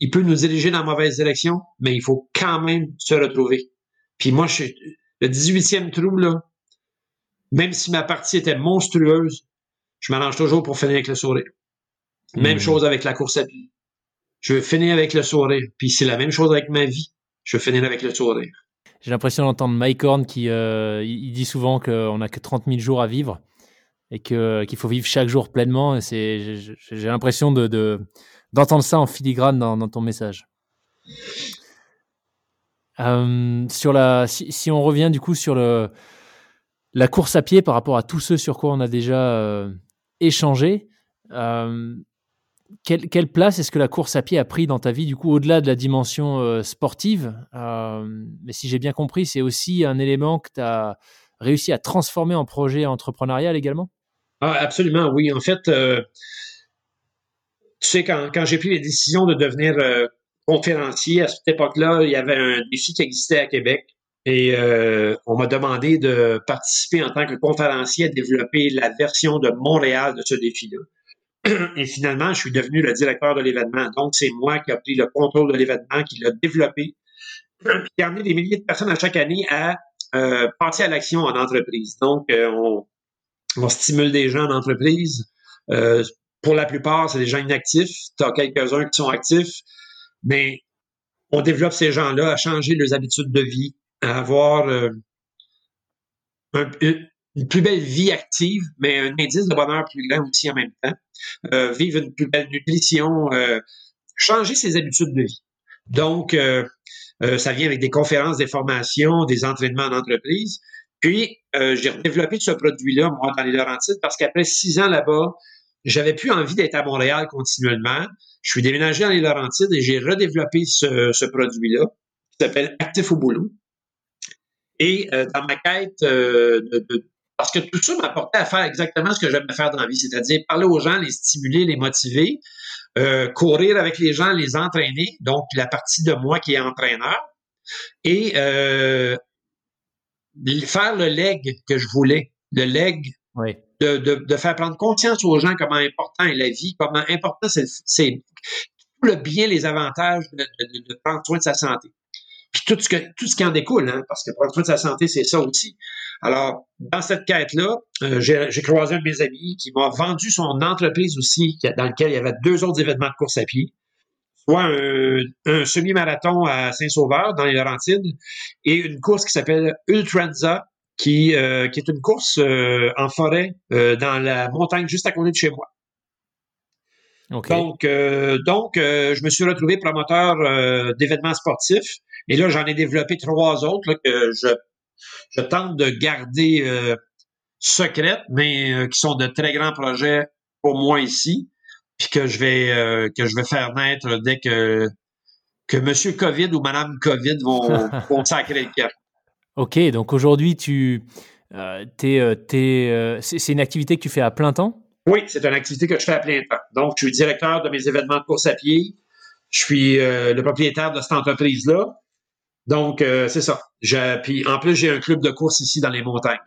il peut nous diriger dans la mauvaise direction, mais il faut quand même se retrouver. Puis moi, je, le 18e trou, là, même si ma partie était monstrueuse, je m'arrange toujours pour finir avec le sourire. Même hmm. chose avec la course à pied. Je veux finir avec le sourire. Puis c'est la même chose avec ma vie. Je veux finir avec le sourire. J'ai l'impression d'entendre Mike Horn qui euh, il dit souvent qu'on n'a que 30 000 jours à vivre et qu'il faut vivre chaque jour pleinement. J'ai l'impression de d'entendre ça en filigrane dans, ton message. Euh, sur la si, si, on revient du coup sur le la course à pied par rapport à tous ceux sur quoi on a déjà euh, échangé. Quelle, place est-ce que la course à pied a pris dans ta vie, du coup, au-delà de la dimension euh, sportive euh, Mais si j'ai bien compris, c'est aussi un élément que tu as réussi à transformer en projet entrepreneurial également? Ah, Absolument, oui. En fait, euh, tu sais, quand, quand j'ai pris les décisions de devenir conférencier, à cette époque-là, il y avait un défi qui existait à Québec. Et on m'a demandé de participer en tant que conférencier à développer la version de Montréal de ce défi-là. Et finalement, je suis devenu le directeur de l'événement. Donc, c'est moi qui ai pris le contrôle de l'événement, qui l'a développé, qui a amené des milliers de personnes à chaque année à euh, passer à l'action en entreprise. Donc, euh, on, on, stimule des gens en entreprise. Euh, pour la plupart, c'est des gens inactifs. Tu as quelques-uns qui sont actifs, mais on développe ces gens-là à changer leurs habitudes de vie, à avoir euh, un, une plus belle vie active, mais un indice de bonheur plus grand aussi en même temps. Euh, vivre une plus belle nutrition, euh, changer ses habitudes de vie. Donc, euh, ça vient avec des conférences, des formations, des entraînements en entreprise. Puis, j'ai développé ce produit-là, moi, dans les Laurentides, parce qu'après six ans là-bas, j'avais plus envie d'être à Montréal continuellement. Je suis déménagé dans les Laurentides et j'ai redéveloppé ce, ce produit-là, qui s'appelle Actif au boulot. Et dans ma quête de, de, parce que tout ça m'apportait à faire exactement ce que j'aime faire dans la vie, c'est-à-dire parler aux gens, les stimuler, les motiver, euh, courir avec les gens, les entraîner, donc la partie de moi qui est entraîneur, et euh, faire le leg que je voulais, le leg de, de, faire prendre conscience aux gens comment important est la vie, comment important c'est tout le bien, les avantages de, de, prendre soin de sa santé. Puis tout ce, que, tout ce qui en découle, hein, parce que prendre soin de sa santé, c'est ça aussi. Alors, dans cette quête-là, euh, j'ai croisé un de mes amis qui m'a vendu son entreprise aussi, dans lequel il y avait deux autres événements de course à pied, soit un, semi-marathon à Saint-Sauveur, dans les Laurentides, et une course qui s'appelle Ultranza, qui, euh, qui est une course euh, en forêt dans la montagne juste à côté de chez moi. Donc, donc je me suis retrouvé promoteur d'événements sportifs. Et là, j'en ai développé trois autres que je je tente de garder euh, secrètes, mais euh, qui sont de très grands projets pour moi ici, puis que je vais euh, que je vais faire naître dès que que Monsieur Covid ou Madame Covid vont, vont sacrer le cœur. Ok, donc aujourd'hui tu euh, c'est une activité que tu fais à plein temps? Oui, c'est une activité que je fais à plein temps. Donc, je suis directeur de mes événements de course à pied. Je suis le propriétaire de cette entreprise-là. Donc, c'est ça. puis en plus, j'ai un club de course ici dans les montagnes.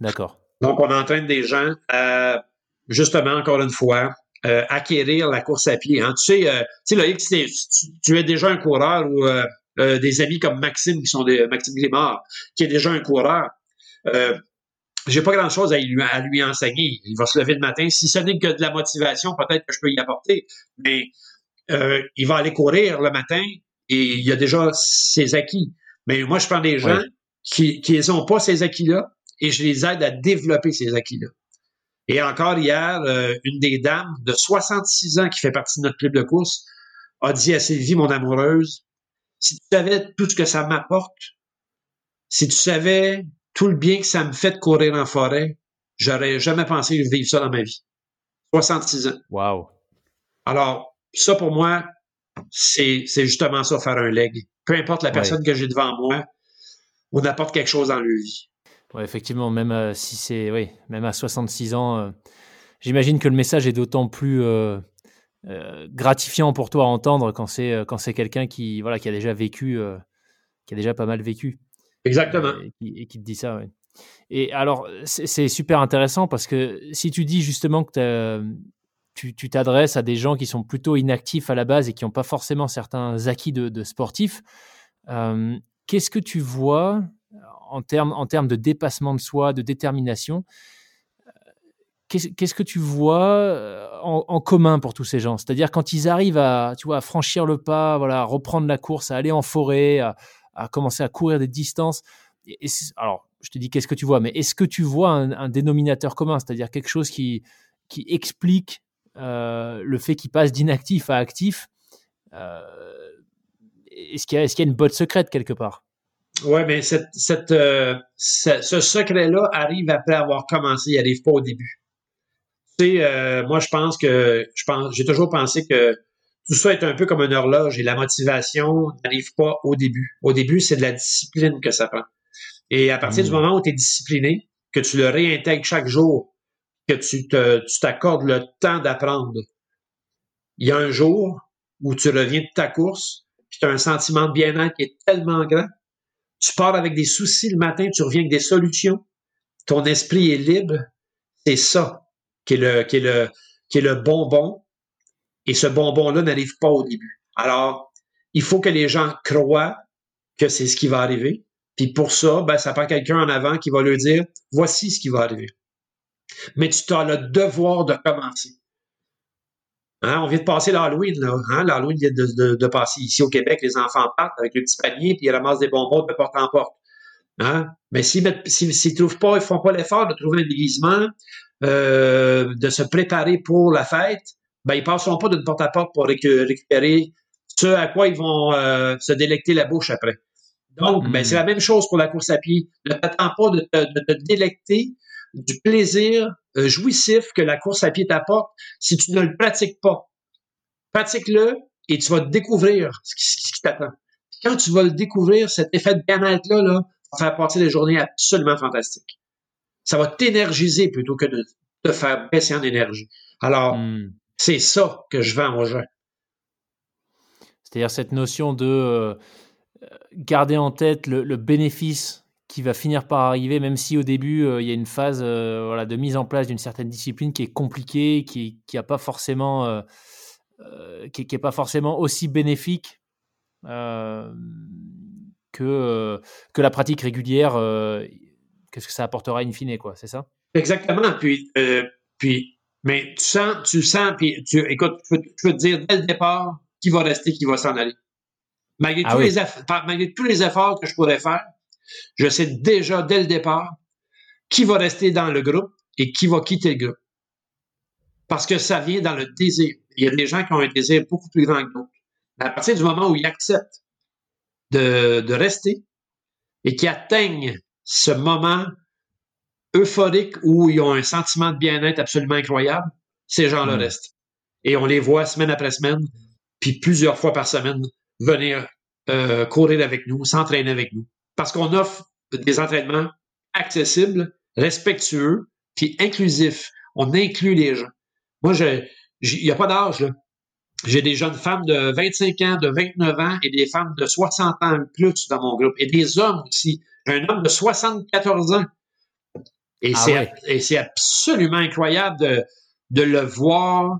D'accord. Donc, on entraîne des gens à, justement, encore une fois, euh, acquérir la course à pied. Hein. Tu sais, euh, tu, sais tu, es déjà un coureur ou euh, des amis comme Maxime, qui sont des Maxime Glimard, qui est déjà un coureur. Euh, j'ai pas grand chose à lui, à lui enseigner. Il va se lever le matin. Si ce n'est que de la motivation, peut-être que je peux y apporter. Mais il va aller courir le matin et il y a déjà ses acquis. Mais moi, je prends des gens qui qui n'ont pas ces acquis-là et je les aide à développer ces acquis-là. Et encore hier, euh, une des dames de 66 ans qui fait partie de notre club de course a dit à Sylvie, mon amoureuse, si tu savais tout ce que ça m'apporte, si tu savais tout le bien que ça me fait de courir en forêt, j'aurais jamais pensé vivre ça dans ma vie. 66 ans. Wow. Alors, ça pour moi, c'est, justement ça, faire un leg. Peu importe la personne que j'ai devant moi, on apporte quelque chose dans leur vie effectivement, même euh, si c'est, oui, même à 66 ans, euh, j'imagine que le message est d'autant plus euh, gratifiant pour toi à entendre quand c'est quand c'est quelqu'un qui voilà qui a déjà vécu, qui a déjà pas mal vécu. Exactement. Et qui, te dit ça. Et alors, c'est super intéressant parce que si tu dis justement que tu t'adresses à des gens qui sont plutôt inactifs à la base et qui n'ont pas forcément certains acquis de, sportifs, qu'est-ce que tu vois en termes en termes de dépassement de soi, de détermination. Euh, qu'est-ce que tu vois euh, en, commun pour tous ces gens? C'est-à-dire quand ils arrivent à, tu franchir le pas, voilà, à reprendre la course, à aller en forêt, à, commencer à courir des distances. Alors, je te dis qu'est-ce que tu vois, mais est-ce que tu vois un, dénominateur commun, c'est-à-dire quelque chose qui, explique euh, le fait qu'ils passent d'inactif à actif Est-ce qu'il y, y, a une botte secrète quelque part? Oui, mais cette, cette, euh, ce, secret-là arrive après avoir commencé, il n'arrive pas au début. Tu sais, euh, moi, je pense que, je pense, j'ai toujours pensé que tout ça est un peu comme une horloge et la motivation n'arrive pas au début. Au début, c'est de la discipline que ça prend. Et à partir du mmh. moment où tu es discipliné, que tu le réintègres chaque jour, tu t'accordes le temps d'apprendre, il y a un jour où tu reviens de ta course, puis tu as un sentiment de bien-être qui est tellement grand tu pars avec des soucis le matin, tu reviens avec des solutions. Ton esprit est libre. C'est ça qui est le, qui est bonbon. Et ce bonbon-là n'arrive pas au début. Alors, il faut que les gens croient que c'est ce qui va arriver. Puis pour ça, ben, ça prend quelqu'un en avant qui va leur dire, voici ce qui va arriver. Mais tu as le devoir de commencer. Hein, on vient de passer l'Halloween, là. Hein? L'Halloween vient de, de, passer ici au Québec. Les enfants partent avec le petit panier, puis ils ramassent des bonbons de porte en porte. Hein? Mais s'ils ne trouvent pas, ils font pas l'effort de trouver un déguisement, euh, de se préparer pour la fête, ben ils passeront pas d'une porte à porte pour récupérer ce à quoi ils vont euh, se délecter la bouche après. Donc, ben, c'est la même chose pour la course à pied. Ne t'attends pas de te délecter du plaisir euh, jouissif que la course à pied t'apporte si tu ne le pratiques pas. Pratique-le et tu vas découvrir ce qui, t'attend. Quand tu vas le découvrir, cet effet de bien-être-là, là, va faire passer des journées absolument fantastiques. Ça va t'énergiser plutôt que de te faire baisser en énergie. Alors, hmm. c'est ça que je vends aux gens. C'est-à-dire cette notion de euh, garder en tête le bénéfice qui va finir par arriver, même si au début, euh, il y a une phase euh, voilà, de mise en place d'une certaine discipline qui est compliquée, qui n'a pas forcément, euh, qui, est pas forcément aussi bénéfique que, que la pratique régulière. Qu'est-ce que ça apportera in fine, quoi, c'est ça? Exactement. Puis, puis, mais tu sens, tu sens, puis tu, écoute, je peux, te dire dès le départ qui va rester, qui va s'en aller. Malgré, ah tous les malgré tous les efforts que je pourrais faire, je sais déjà dès le départ qui va rester dans le groupe et qui va quitter le groupe. Parce que ça vient dans le désir. Il y a des gens qui ont un désir beaucoup plus grand que d'autres. À partir du moment où ils acceptent de, rester et qui atteignent ce moment euphorique où ils ont un sentiment de bien-être absolument incroyable, ces gens-là mm. restent. Et on les voit semaine après semaine, puis plusieurs fois par semaine, venir euh, courir avec nous, s'entraîner avec nous parce qu'on offre des entraînements accessibles, respectueux, puis inclusifs. On inclut les gens. Moi, il n'y a pas d'âge, là. j'ai des jeunes femmes de 25 ans, de 29 ans et des femmes de 60 ans plus dans mon groupe. Et des hommes aussi. Un homme de 74 ans. Et ah c'est absolument incroyable de, de le voir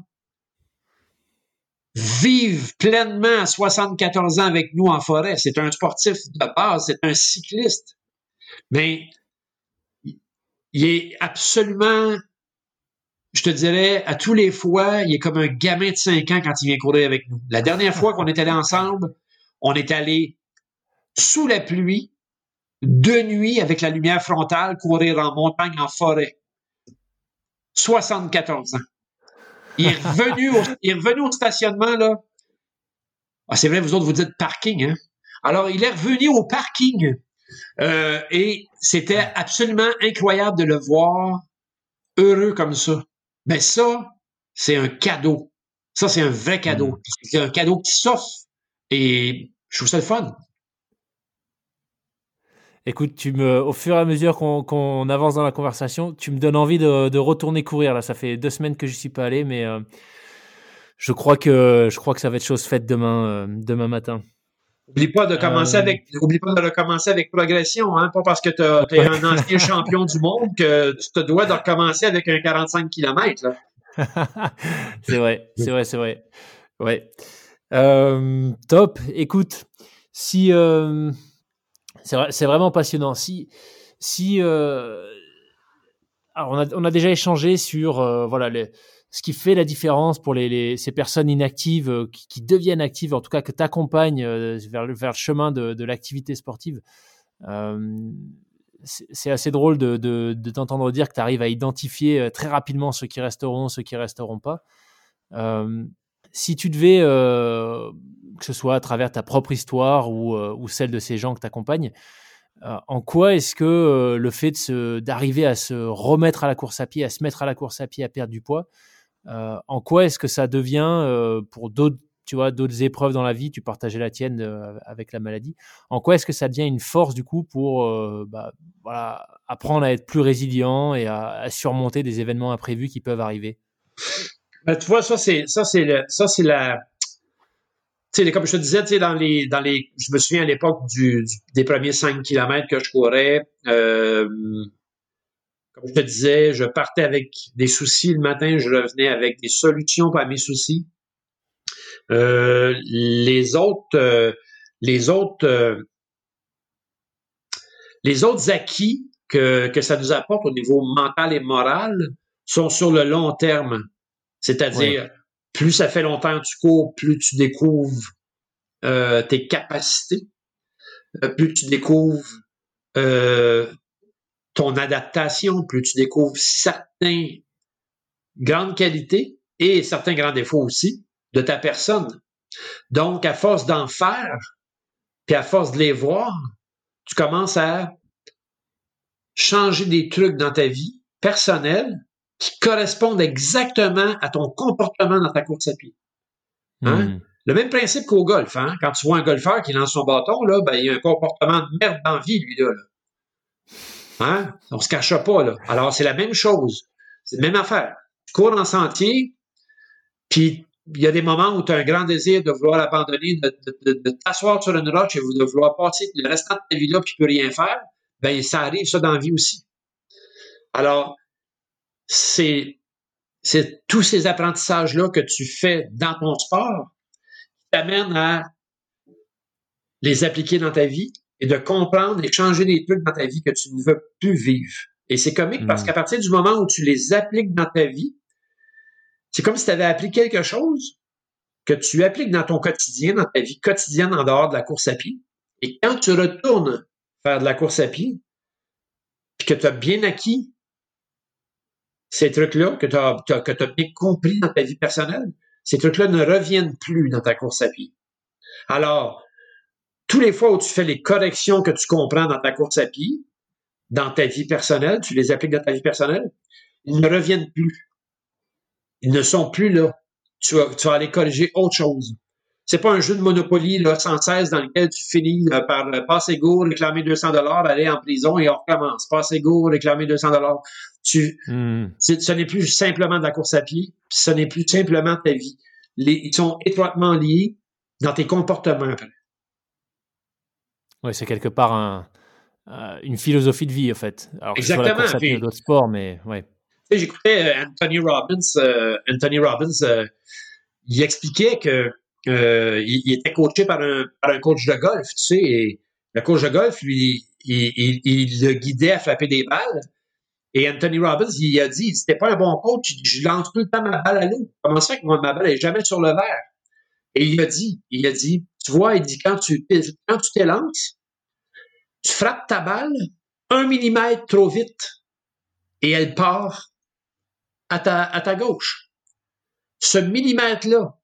vivre pleinement à 74 ans avec nous en forêt. C'est un sportif de base, c'est un cycliste. Mais il est absolument, je te dirais, à tous les fois, il est comme un gamin de 5 ans quand il vient courir avec nous. La dernière fois qu'on est allé ensemble, on est allé sous la pluie, de nuit, avec la lumière frontale, courir en montagne, en forêt. 74 ans. Il est revenu au, il est revenu au stationnement, là. Ah, c'est vrai, vous autres, vous dites parking, hein? Alors, il est revenu au parking. Euh, et c'était absolument incroyable de le voir heureux comme ça. Mais ça, c'est un cadeau. Ça, c'est un vrai cadeau. Mm. C'est un cadeau qui s'offre. Et je trouve ça le fun. Écoute, tu me, au fur et à mesure qu'on avance dans la conversation, tu me donnes envie de, retourner courir. Là, ça fait deux semaines que je suis pas allé, mais euh, je crois que je crois que ça va être chose faite demain, euh, demain matin. Oublie pas de commencer euh. avec, oublie pas de recommencer avec progression, hein. Pas parce que tu es un ancien champion du monde que tu te dois de recommencer avec un 45 km, c'est vrai, c'est vrai, c'est vrai. Ouais. top. Écoute, si, c'est vraiment passionnant. Si, si euh, alors on a, déjà échangé sur euh, voilà ce qui fait la différence pour ces personnes inactives euh, qui, deviennent actives, en tout cas que tu accompagnes vers, le, chemin de, l'activité sportive. c'est assez drôle de, de, de t'entendre dire que tu arrives à identifier très rapidement ceux qui resteront, ceux qui resteront pas. si tu devais que ce soit à travers ta propre histoire ou, euh, celle de ces gens que tu accompagnes. Euh, en quoi est-ce que euh, le fait d'arriver à se remettre à la course à pied, à se mettre à la course à pied, à perdre du poids, en quoi est-ce que ça devient pour d'autres tu vois d'autres épreuves dans la vie, tu partageais la tienne avec la maladie. En quoi est-ce que ça devient une force du coup pour bah, apprendre à être plus résilient et à, surmonter des événements imprévus qui peuvent arriver? Ben, Tu vois, ça c'est ça c'est ça c'est la sais, comme je te disais, dans les, dans les, je me souviens à l'époque du, des premiers 5 kilomètres que je courais, euh, comme je te disais, je partais avec des soucis le matin, je revenais avec des solutions pour mes soucis. Euh, les autres, euh, les autres, les autres acquis que, que ça nous apporte au niveau mental et moral sont sur le long terme. C'est-à-dire, plus ça fait longtemps que tu cours, plus tu découvres euh, tes capacités, euh, plus tu découvres euh, ton adaptation, plus tu découvres certaines grandes qualités et certains grands défauts aussi de ta personne. Donc, à force d'en faire, puis à force de les voir, tu commences à changer des trucs dans ta vie personnelle qui correspondent exactement à ton comportement dans ta course à pied. Hein? Hmm. Le même principe qu'au golf. Hein? Quand tu vois un golfeur qui lance son bâton, là, ben, il a un comportement de merde dans vie, lui, là. Hein? On se cache pas, là. Alors, c'est la même chose. C'est la même affaire. Tu cours en sentier, puis il y a des moments où tu as un grand désir de vouloir abandonner, de, t'asseoir sur une roche et de vouloir passer le restant de ta vie là, puis tu peux rien faire. Ben, ça arrive, ça, dans la vie aussi. Alors, c'est, c'est tous ces apprentissages-là que tu fais dans ton sport qui t'amènent à les appliquer dans ta vie et de comprendre et changer des trucs dans ta vie que tu ne veux plus vivre. Et c'est comique parce hmm. qu'à partir du moment où tu les appliques dans ta vie, c'est comme si tu avais appris quelque chose que tu appliques dans ton quotidien, dans ta vie quotidienne en dehors de la course à pied. Et quand tu retournes faire de la course à pied, puis que tu as bien acquis ces trucs-là que tu as, bien compris dans ta vie personnelle, ces trucs-là ne reviennent plus dans ta course à pied. Alors, tous les fois où tu fais les corrections que tu comprends dans ta course à pied, dans ta vie personnelle, tu les appliques dans ta vie personnelle, ils ne reviennent plus. Ils ne sont plus là. Tu vas, aller corriger autre chose. C'est pas un jeu de Monopoly là, sans cesse dans lequel tu finis par passer go, réclamer 200 dollars, aller en prison et on recommence. Passer go, réclamer 200 dollars. Tu, hmm. ce n'est plus simplement de la course à pied, ce n'est plus simplement ta vie. ils sont étroitement liés dans tes comportements après. Oui, c'est quelque part un, euh, une philosophie de vie, en fait. Alors, Exactement. D'autres sports, mais ouais. J'écoutais euh, Anthony Robbins. Euh, Anthony Robbins, il expliquait que il, était coaché par un, par un coach de golf, tu sais, et le coach de golf, lui, il, il, le guidait à frapper des balles. Et Anthony Robbins, il a dit, c'était pas un bon coach, je lance tout le temps ma balle à l'eau. Comment ça que ma balle est jamais sur le verre? Et il a dit, il a dit, tu vois, il dit, quand tu, quand tu t'élances, tu frappes ta balle un millimètre trop vite et elle part à ta, à ta gauche. Ce millimètre-là,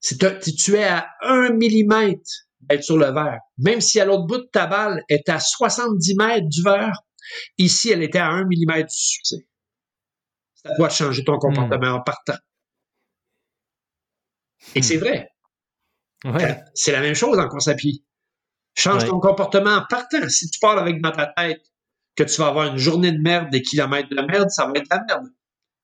si tu es à un millimètre d'être sur le verre, même si à l'autre bout de ta balle est à 70 mètres du verre, ici, elle était à un millimètre du succès. Ça doit changer ton comportement en partant. Et c'est vrai. C'est la même chose en course à pied. Change ton comportement en partant. Si tu pars avec dans ta tête que tu vas avoir une journée de merde, des kilomètres de merde, ça va être de la merde.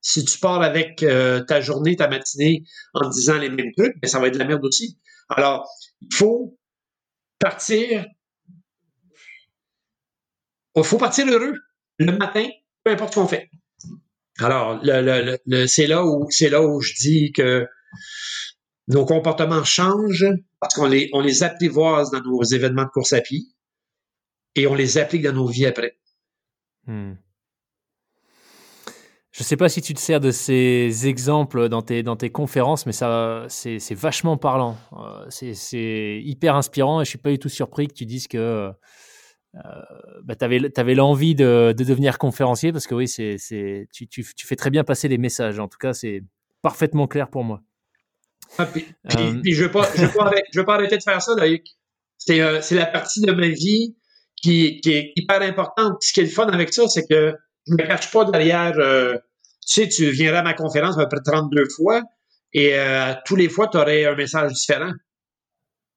Si tu pars avec euh, ta journée, ta matinée en disant les mêmes trucs, ben, ça va être de la merde aussi. Alors, il faut partir. Il faut partir heureux le matin, peu importe ce qu'on fait. Alors, c'est là où je dis que nos comportements changent parce qu'on les, on apprivoise dans nos événements de course à pied et on les applique dans nos vies après. Hmm. Je ne sais pas si tu te sers de ces exemples dans tes, dans tes conférences, mais ça, c'est, vachement parlant. Euh, c'est, hyper inspirant et je ne suis pas du tout surpris que tu dises que euh, bah, tu avais, l'envie de, devenir conférencier parce que oui, c'est, tu, tu, fais très bien passer les messages. En tout cas, c'est parfaitement clair pour moi. Ah, puis, euh, je ne veux, pas, arrêter de faire ça, Loïc. Euh, c'est la partie de ma vie qui, est hyper importante. ce qui est le fun avec ça, c'est que je ne me cache pas derrière. Euh, tu sais, tu viendrais à ma conférence à peu près 32 fois et tous les fois, tu aurais un message différent.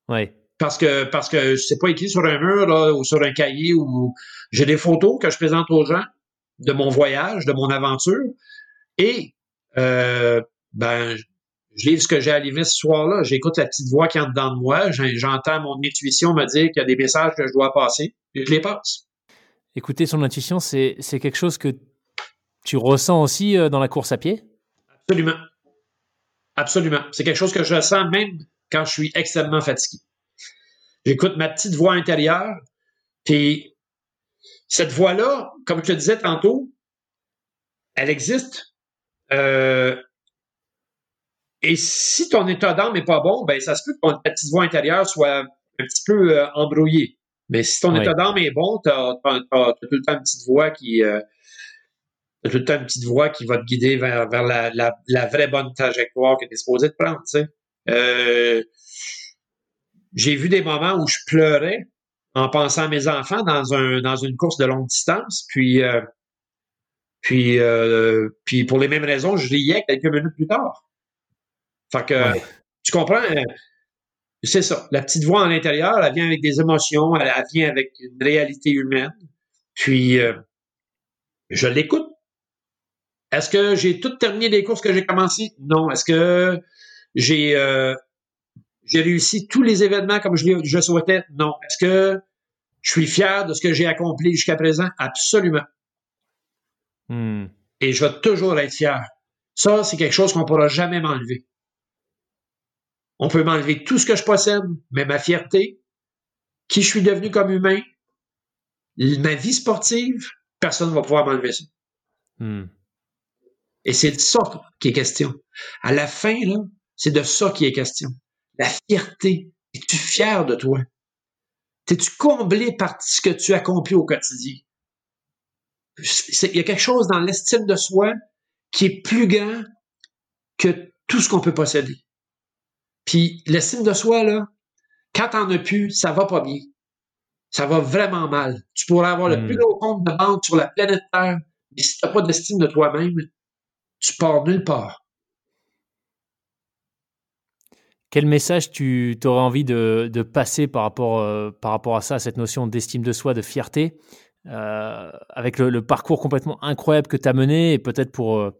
Oui. Parce que parce que c'est pas écrit sur un mur ou sur un cahier ou j'ai des photos que je présente aux gens de mon voyage, de mon aventure. Et ben je livre ce que j'ai à livrer ce soir-là. J'écoute la petite voix qui entre dans de moi. J'entends mon intuition me dire qu'il y a des messages que je dois passer et je les passe. Écouter son intuition, c'est quelque chose que tu ressens aussi euh, dans la course à pied? Absolument. Absolument. C'est quelque chose que je ressens même quand je suis extrêmement fatigué. J'écoute ma petite voix intérieure, puis cette voix-là, comme je te disais tantôt, elle existe. Euh, et si ton état d'âme n'est pas bon, ben ça se peut que ta petite voix intérieure soit un petit peu euh, embrouillée. Mais si ton état d'âme est bon, tu as, tout le temps une petite voix qui euh, tout le temps une petite voix qui va te guider vers, vers la, la, la vraie bonne trajectoire que tu es supposé te prendre. Tu sais. J'ai vu des moments où je pleurais en pensant à mes enfants dans un dans une course de longue distance, puis euh, puis euh, puis pour les mêmes raisons, je riais quelques minutes plus tard. Fait que, tu comprends? Euh, c'est ça. La petite voix à l'intérieur, elle vient avec des émotions, elle, vient avec une réalité humaine. Puis, euh, je l'écoute. Est-ce que j'ai tout terminé les courses que j'ai commencées? Non. Est-ce que j'ai euh, j'ai réussi tous les événements comme je, je souhaitais? Non. Est-ce que je suis fier de ce que j'ai accompli jusqu'à présent? Absolument. Hmm. Et je vais toujours être fier. Ça, c'est quelque chose qu'on ne pourra jamais m'enlever. On peut m'enlever tout ce que je possède, mais ma fierté, qui je suis devenu comme humain, ma vie sportive, personne ne va pouvoir m'enlever ça. Hmm. Et c'est de ça qui est question. À la fin, là, c'est de ça qui est question. La fierté. Es-tu fier de toi? T'es-tu comblé par ce que tu accomplis au quotidien? Il y a quelque chose dans l'estime de soi qui est plus grand que tout ce qu'on peut posséder. Puis l'estime de soi, là, quand t'en as plus, ça va pas bien. Ça va vraiment mal. Tu pourrais avoir le plus hmm. gros compte de banque sur la planète Terre, mais si t'as pas d'estime de toi-même, tu pars nulle part. Quel message tu aurais envie de, passer par rapport, euh, à ça, cette notion d'estime de soi, de fierté, euh, avec le, parcours complètement incroyable que tu as mené, et peut-être pour, euh,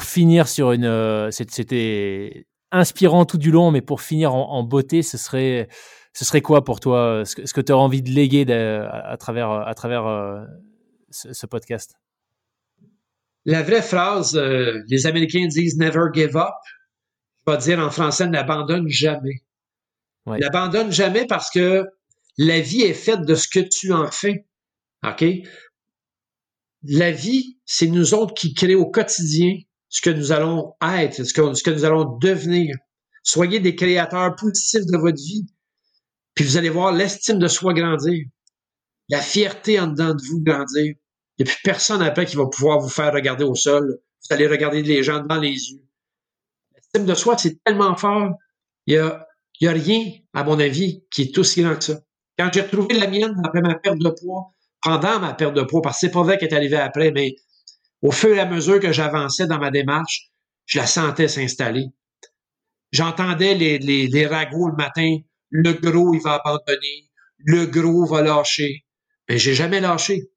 finir sur une... C'était inspirant tout du long, mais pour finir en, beauté, ce serait, quoi pour toi? Ce que, tu as envie de léguer à, travers, à travers ce, podcast? La vraie phrase, les Américains disent never give up. Dire en français, n'abandonne jamais. N'abandonne jamais parce que la vie est faite de ce que tu en fais. OK? La vie, c'est nous autres qui créons au quotidien ce que nous allons être, ce que, ce que nous allons devenir. Soyez des créateurs positifs de votre vie. Puis vous allez voir l'estime de soi grandir. La fierté en dedans de vous grandir. Et puis personne après qui va pouvoir vous faire regarder au sol. Vous allez regarder les gens dans les yeux. De soi, c'est tellement fort. Il y a, a rien, à mon avis, qui est aussi grand que ça. Quand j'ai retrouvé la mienne après ma perte de poids, pendant ma perte de poids, parce que c'est pas vrai qu'elle est arrivée après, mais au fur et à mesure que j'avançais dans ma démarche, je la sentais s'installer. J'entendais les, les, les ragots le matin, le gros, il va abandonner, le gros va lâcher. Mais j'ai jamais lâché.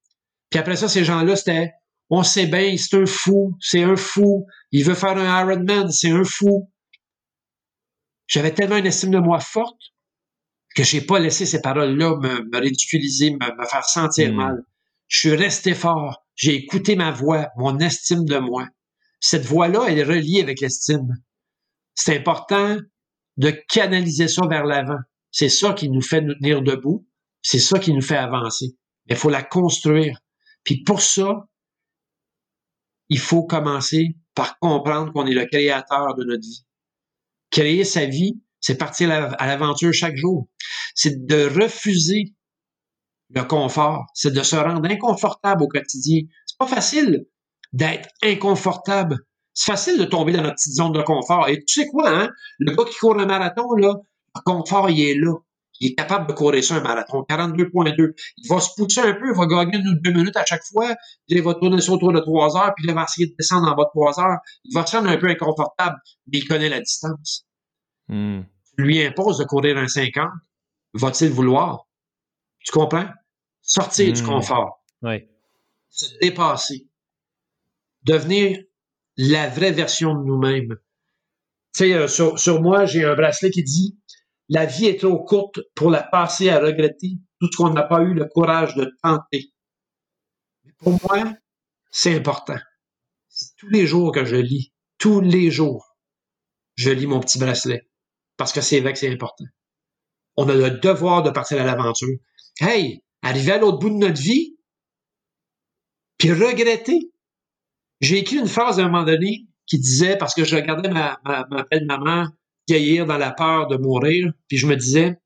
Puis après ça, ces gens-là, c'était, on sait bien, c'est un fou, c'est un fou, il veut faire un Ironman, c'est un fou. J'avais tellement une estime de moi forte que j'ai pas laissé ces paroles-là me, ridiculiser, me, faire sentir hmm. mal. Je suis resté fort. J'ai écouté ma voix, mon estime de moi. Cette voix-là, elle est reliée avec l'estime. C'est important de canaliser ça vers l'avant. C'est ça qui nous fait nous tenir debout. C'est ça qui nous fait avancer. Mais il faut la construire. Puis pour ça, il faut commencer par comprendre qu'on est le créateur de notre vie. Créer sa vie, c'est partir à l'aventure chaque jour. C'est de refuser le confort. C'est de se rendre inconfortable au quotidien. C'est pas facile d'être inconfortable. C'est facile de tomber dans notre petite zone de confort. Et tu sais quoi, hein? Le gars qui court le marathon, là, le confort, il est là. Il est capable de courir ça un marathon. 42.2. Il va se pousser un peu, il va gagner une ou deux minutes à chaque fois, puis il va tourner sur autour de trois heures, puis il va essayer de descendre en bas de trois heures. Il va se rendre un peu inconfortable, mais il connaît la distance. Hmm. Tu lui impose de courir un 50, va-t-il vouloir? Tu comprends? Sortir du hmm. confort. Oui. Se dépasser. Devenir la vraie version de nous-mêmes. Tu sais, euh, sur, sur, moi, j'ai un bracelet qui dit La vie est trop courte pour la passer à regretter tout ce qu'on n'a pas eu le courage de tenter. pour moi, c'est important. C'est tous les jours que je lis. Tous les jours, je lis mon petit bracelet. Parce que c'est vrai que c'est important. On a le devoir de partir à l'aventure. Hey, arriver à l'autre bout de notre vie, puis regretter. J'ai écrit une phrase à un moment donné qui disait, parce que je regardais ma belle-maman vieillir dans la peur de mourir, puis je me disais,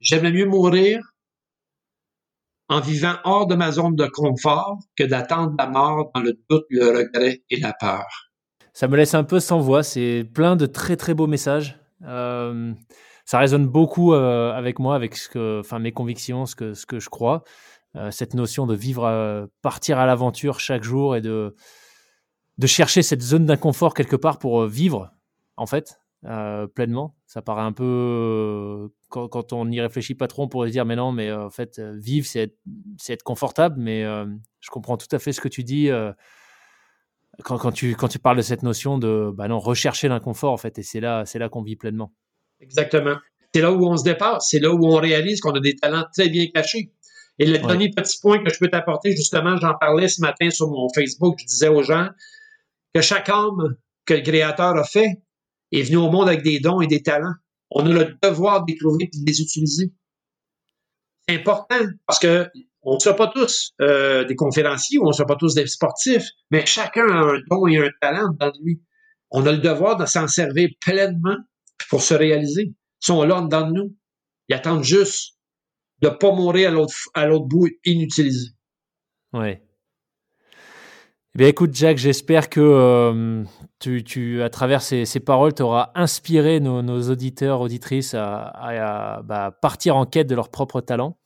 j'aimerais mieux mourir en vivant hors de ma zone de confort que d'attendre la mort dans le doute, le regret et la peur. Ça me laisse un peu sans voix. C'est plein de très très beaux messages. Euh, ça résonne beaucoup euh, avec moi, avec ce que, enfin, mes convictions, ce que, ce que je crois. Euh, cette notion de vivre, partir à l'aventure chaque jour et de, de chercher cette zone d'inconfort quelque part pour vivre, en fait, pleinement. Ça paraît un peu, quand, on n'y réfléchit pas trop, on pourrait se dire, mais non, mais en fait, vivre, c'est être, être, confortable, mais je comprends tout à fait ce que tu dis quand, quand, tu, quand tu parles de cette notion de bah non, rechercher l'inconfort, en fait, et c'est là, c'est là qu'on vit pleinement. Exactement. C'est là où on se dépasse, c'est là où on réalise qu'on a des talents très bien cachés. Et le dernier petit point que je peux t'apporter, justement, j'en parlais ce matin sur mon Facebook, je disais aux gens que chaque homme que le Créateur a fait est venu au monde avec des dons et des talents. On a le devoir de les trouver et de les utiliser. C'est important parce que on ne soit pas tous euh, des conférenciers, on ne soit pas tous des sportifs, mais chacun a un don et un talent dans lui. On a le devoir de s'en servir pleinement pour se réaliser. Ils sont là dedans de nous. Ils attendent juste de ne pas mourir à l'autre bout inutilisé. Oui. Eh bien, écoute, Jack, j'espère que euh, tu, à travers ces, ces paroles, tu auras inspiré nos, auditeurs, auditrices à, à, bah, partir en quête de leur propre talent.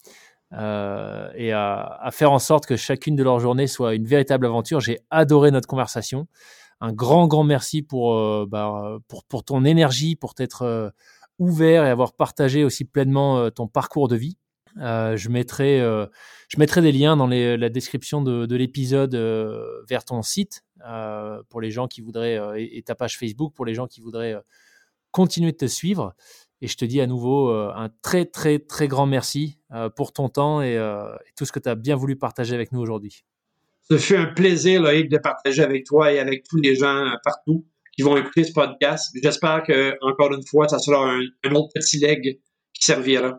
Euh, et à, faire en sorte que chacune de leurs journées soit une véritable aventure. J'ai adoré notre conversation. Un grand, grand merci pour, euh, bah, pour, ton énergie, pour t'être ouvert et avoir partagé aussi pleinement ton parcours de vie. Je, mettrai, je mettrai des liens dans la description de, de l'épisode vers ton site pour les gens qui voudraient, et, ta page Facebook pour les gens qui voudraient continuer de te suivre. Et je te dis à nouveau un très, très, très grand merci pour ton temps et, et tout ce que tu as bien voulu partager avec nous aujourd'hui. Ce fut un plaisir, Loïc, de partager avec toi et avec tous les gens partout qui vont écouter ce podcast. J'espère que, encore une fois, ça sera un, autre petit leg qui servira.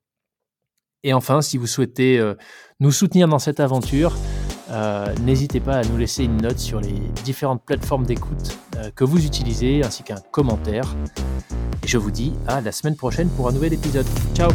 Et enfin, si vous souhaitez euh, nous soutenir dans cette aventure, euh, n'hésitez pas à nous laisser une note sur les différentes plateformes d'écoute que vous utilisez, ainsi qu'un commentaire. Et je vous dis à la semaine prochaine pour un nouvel épisode. Ciao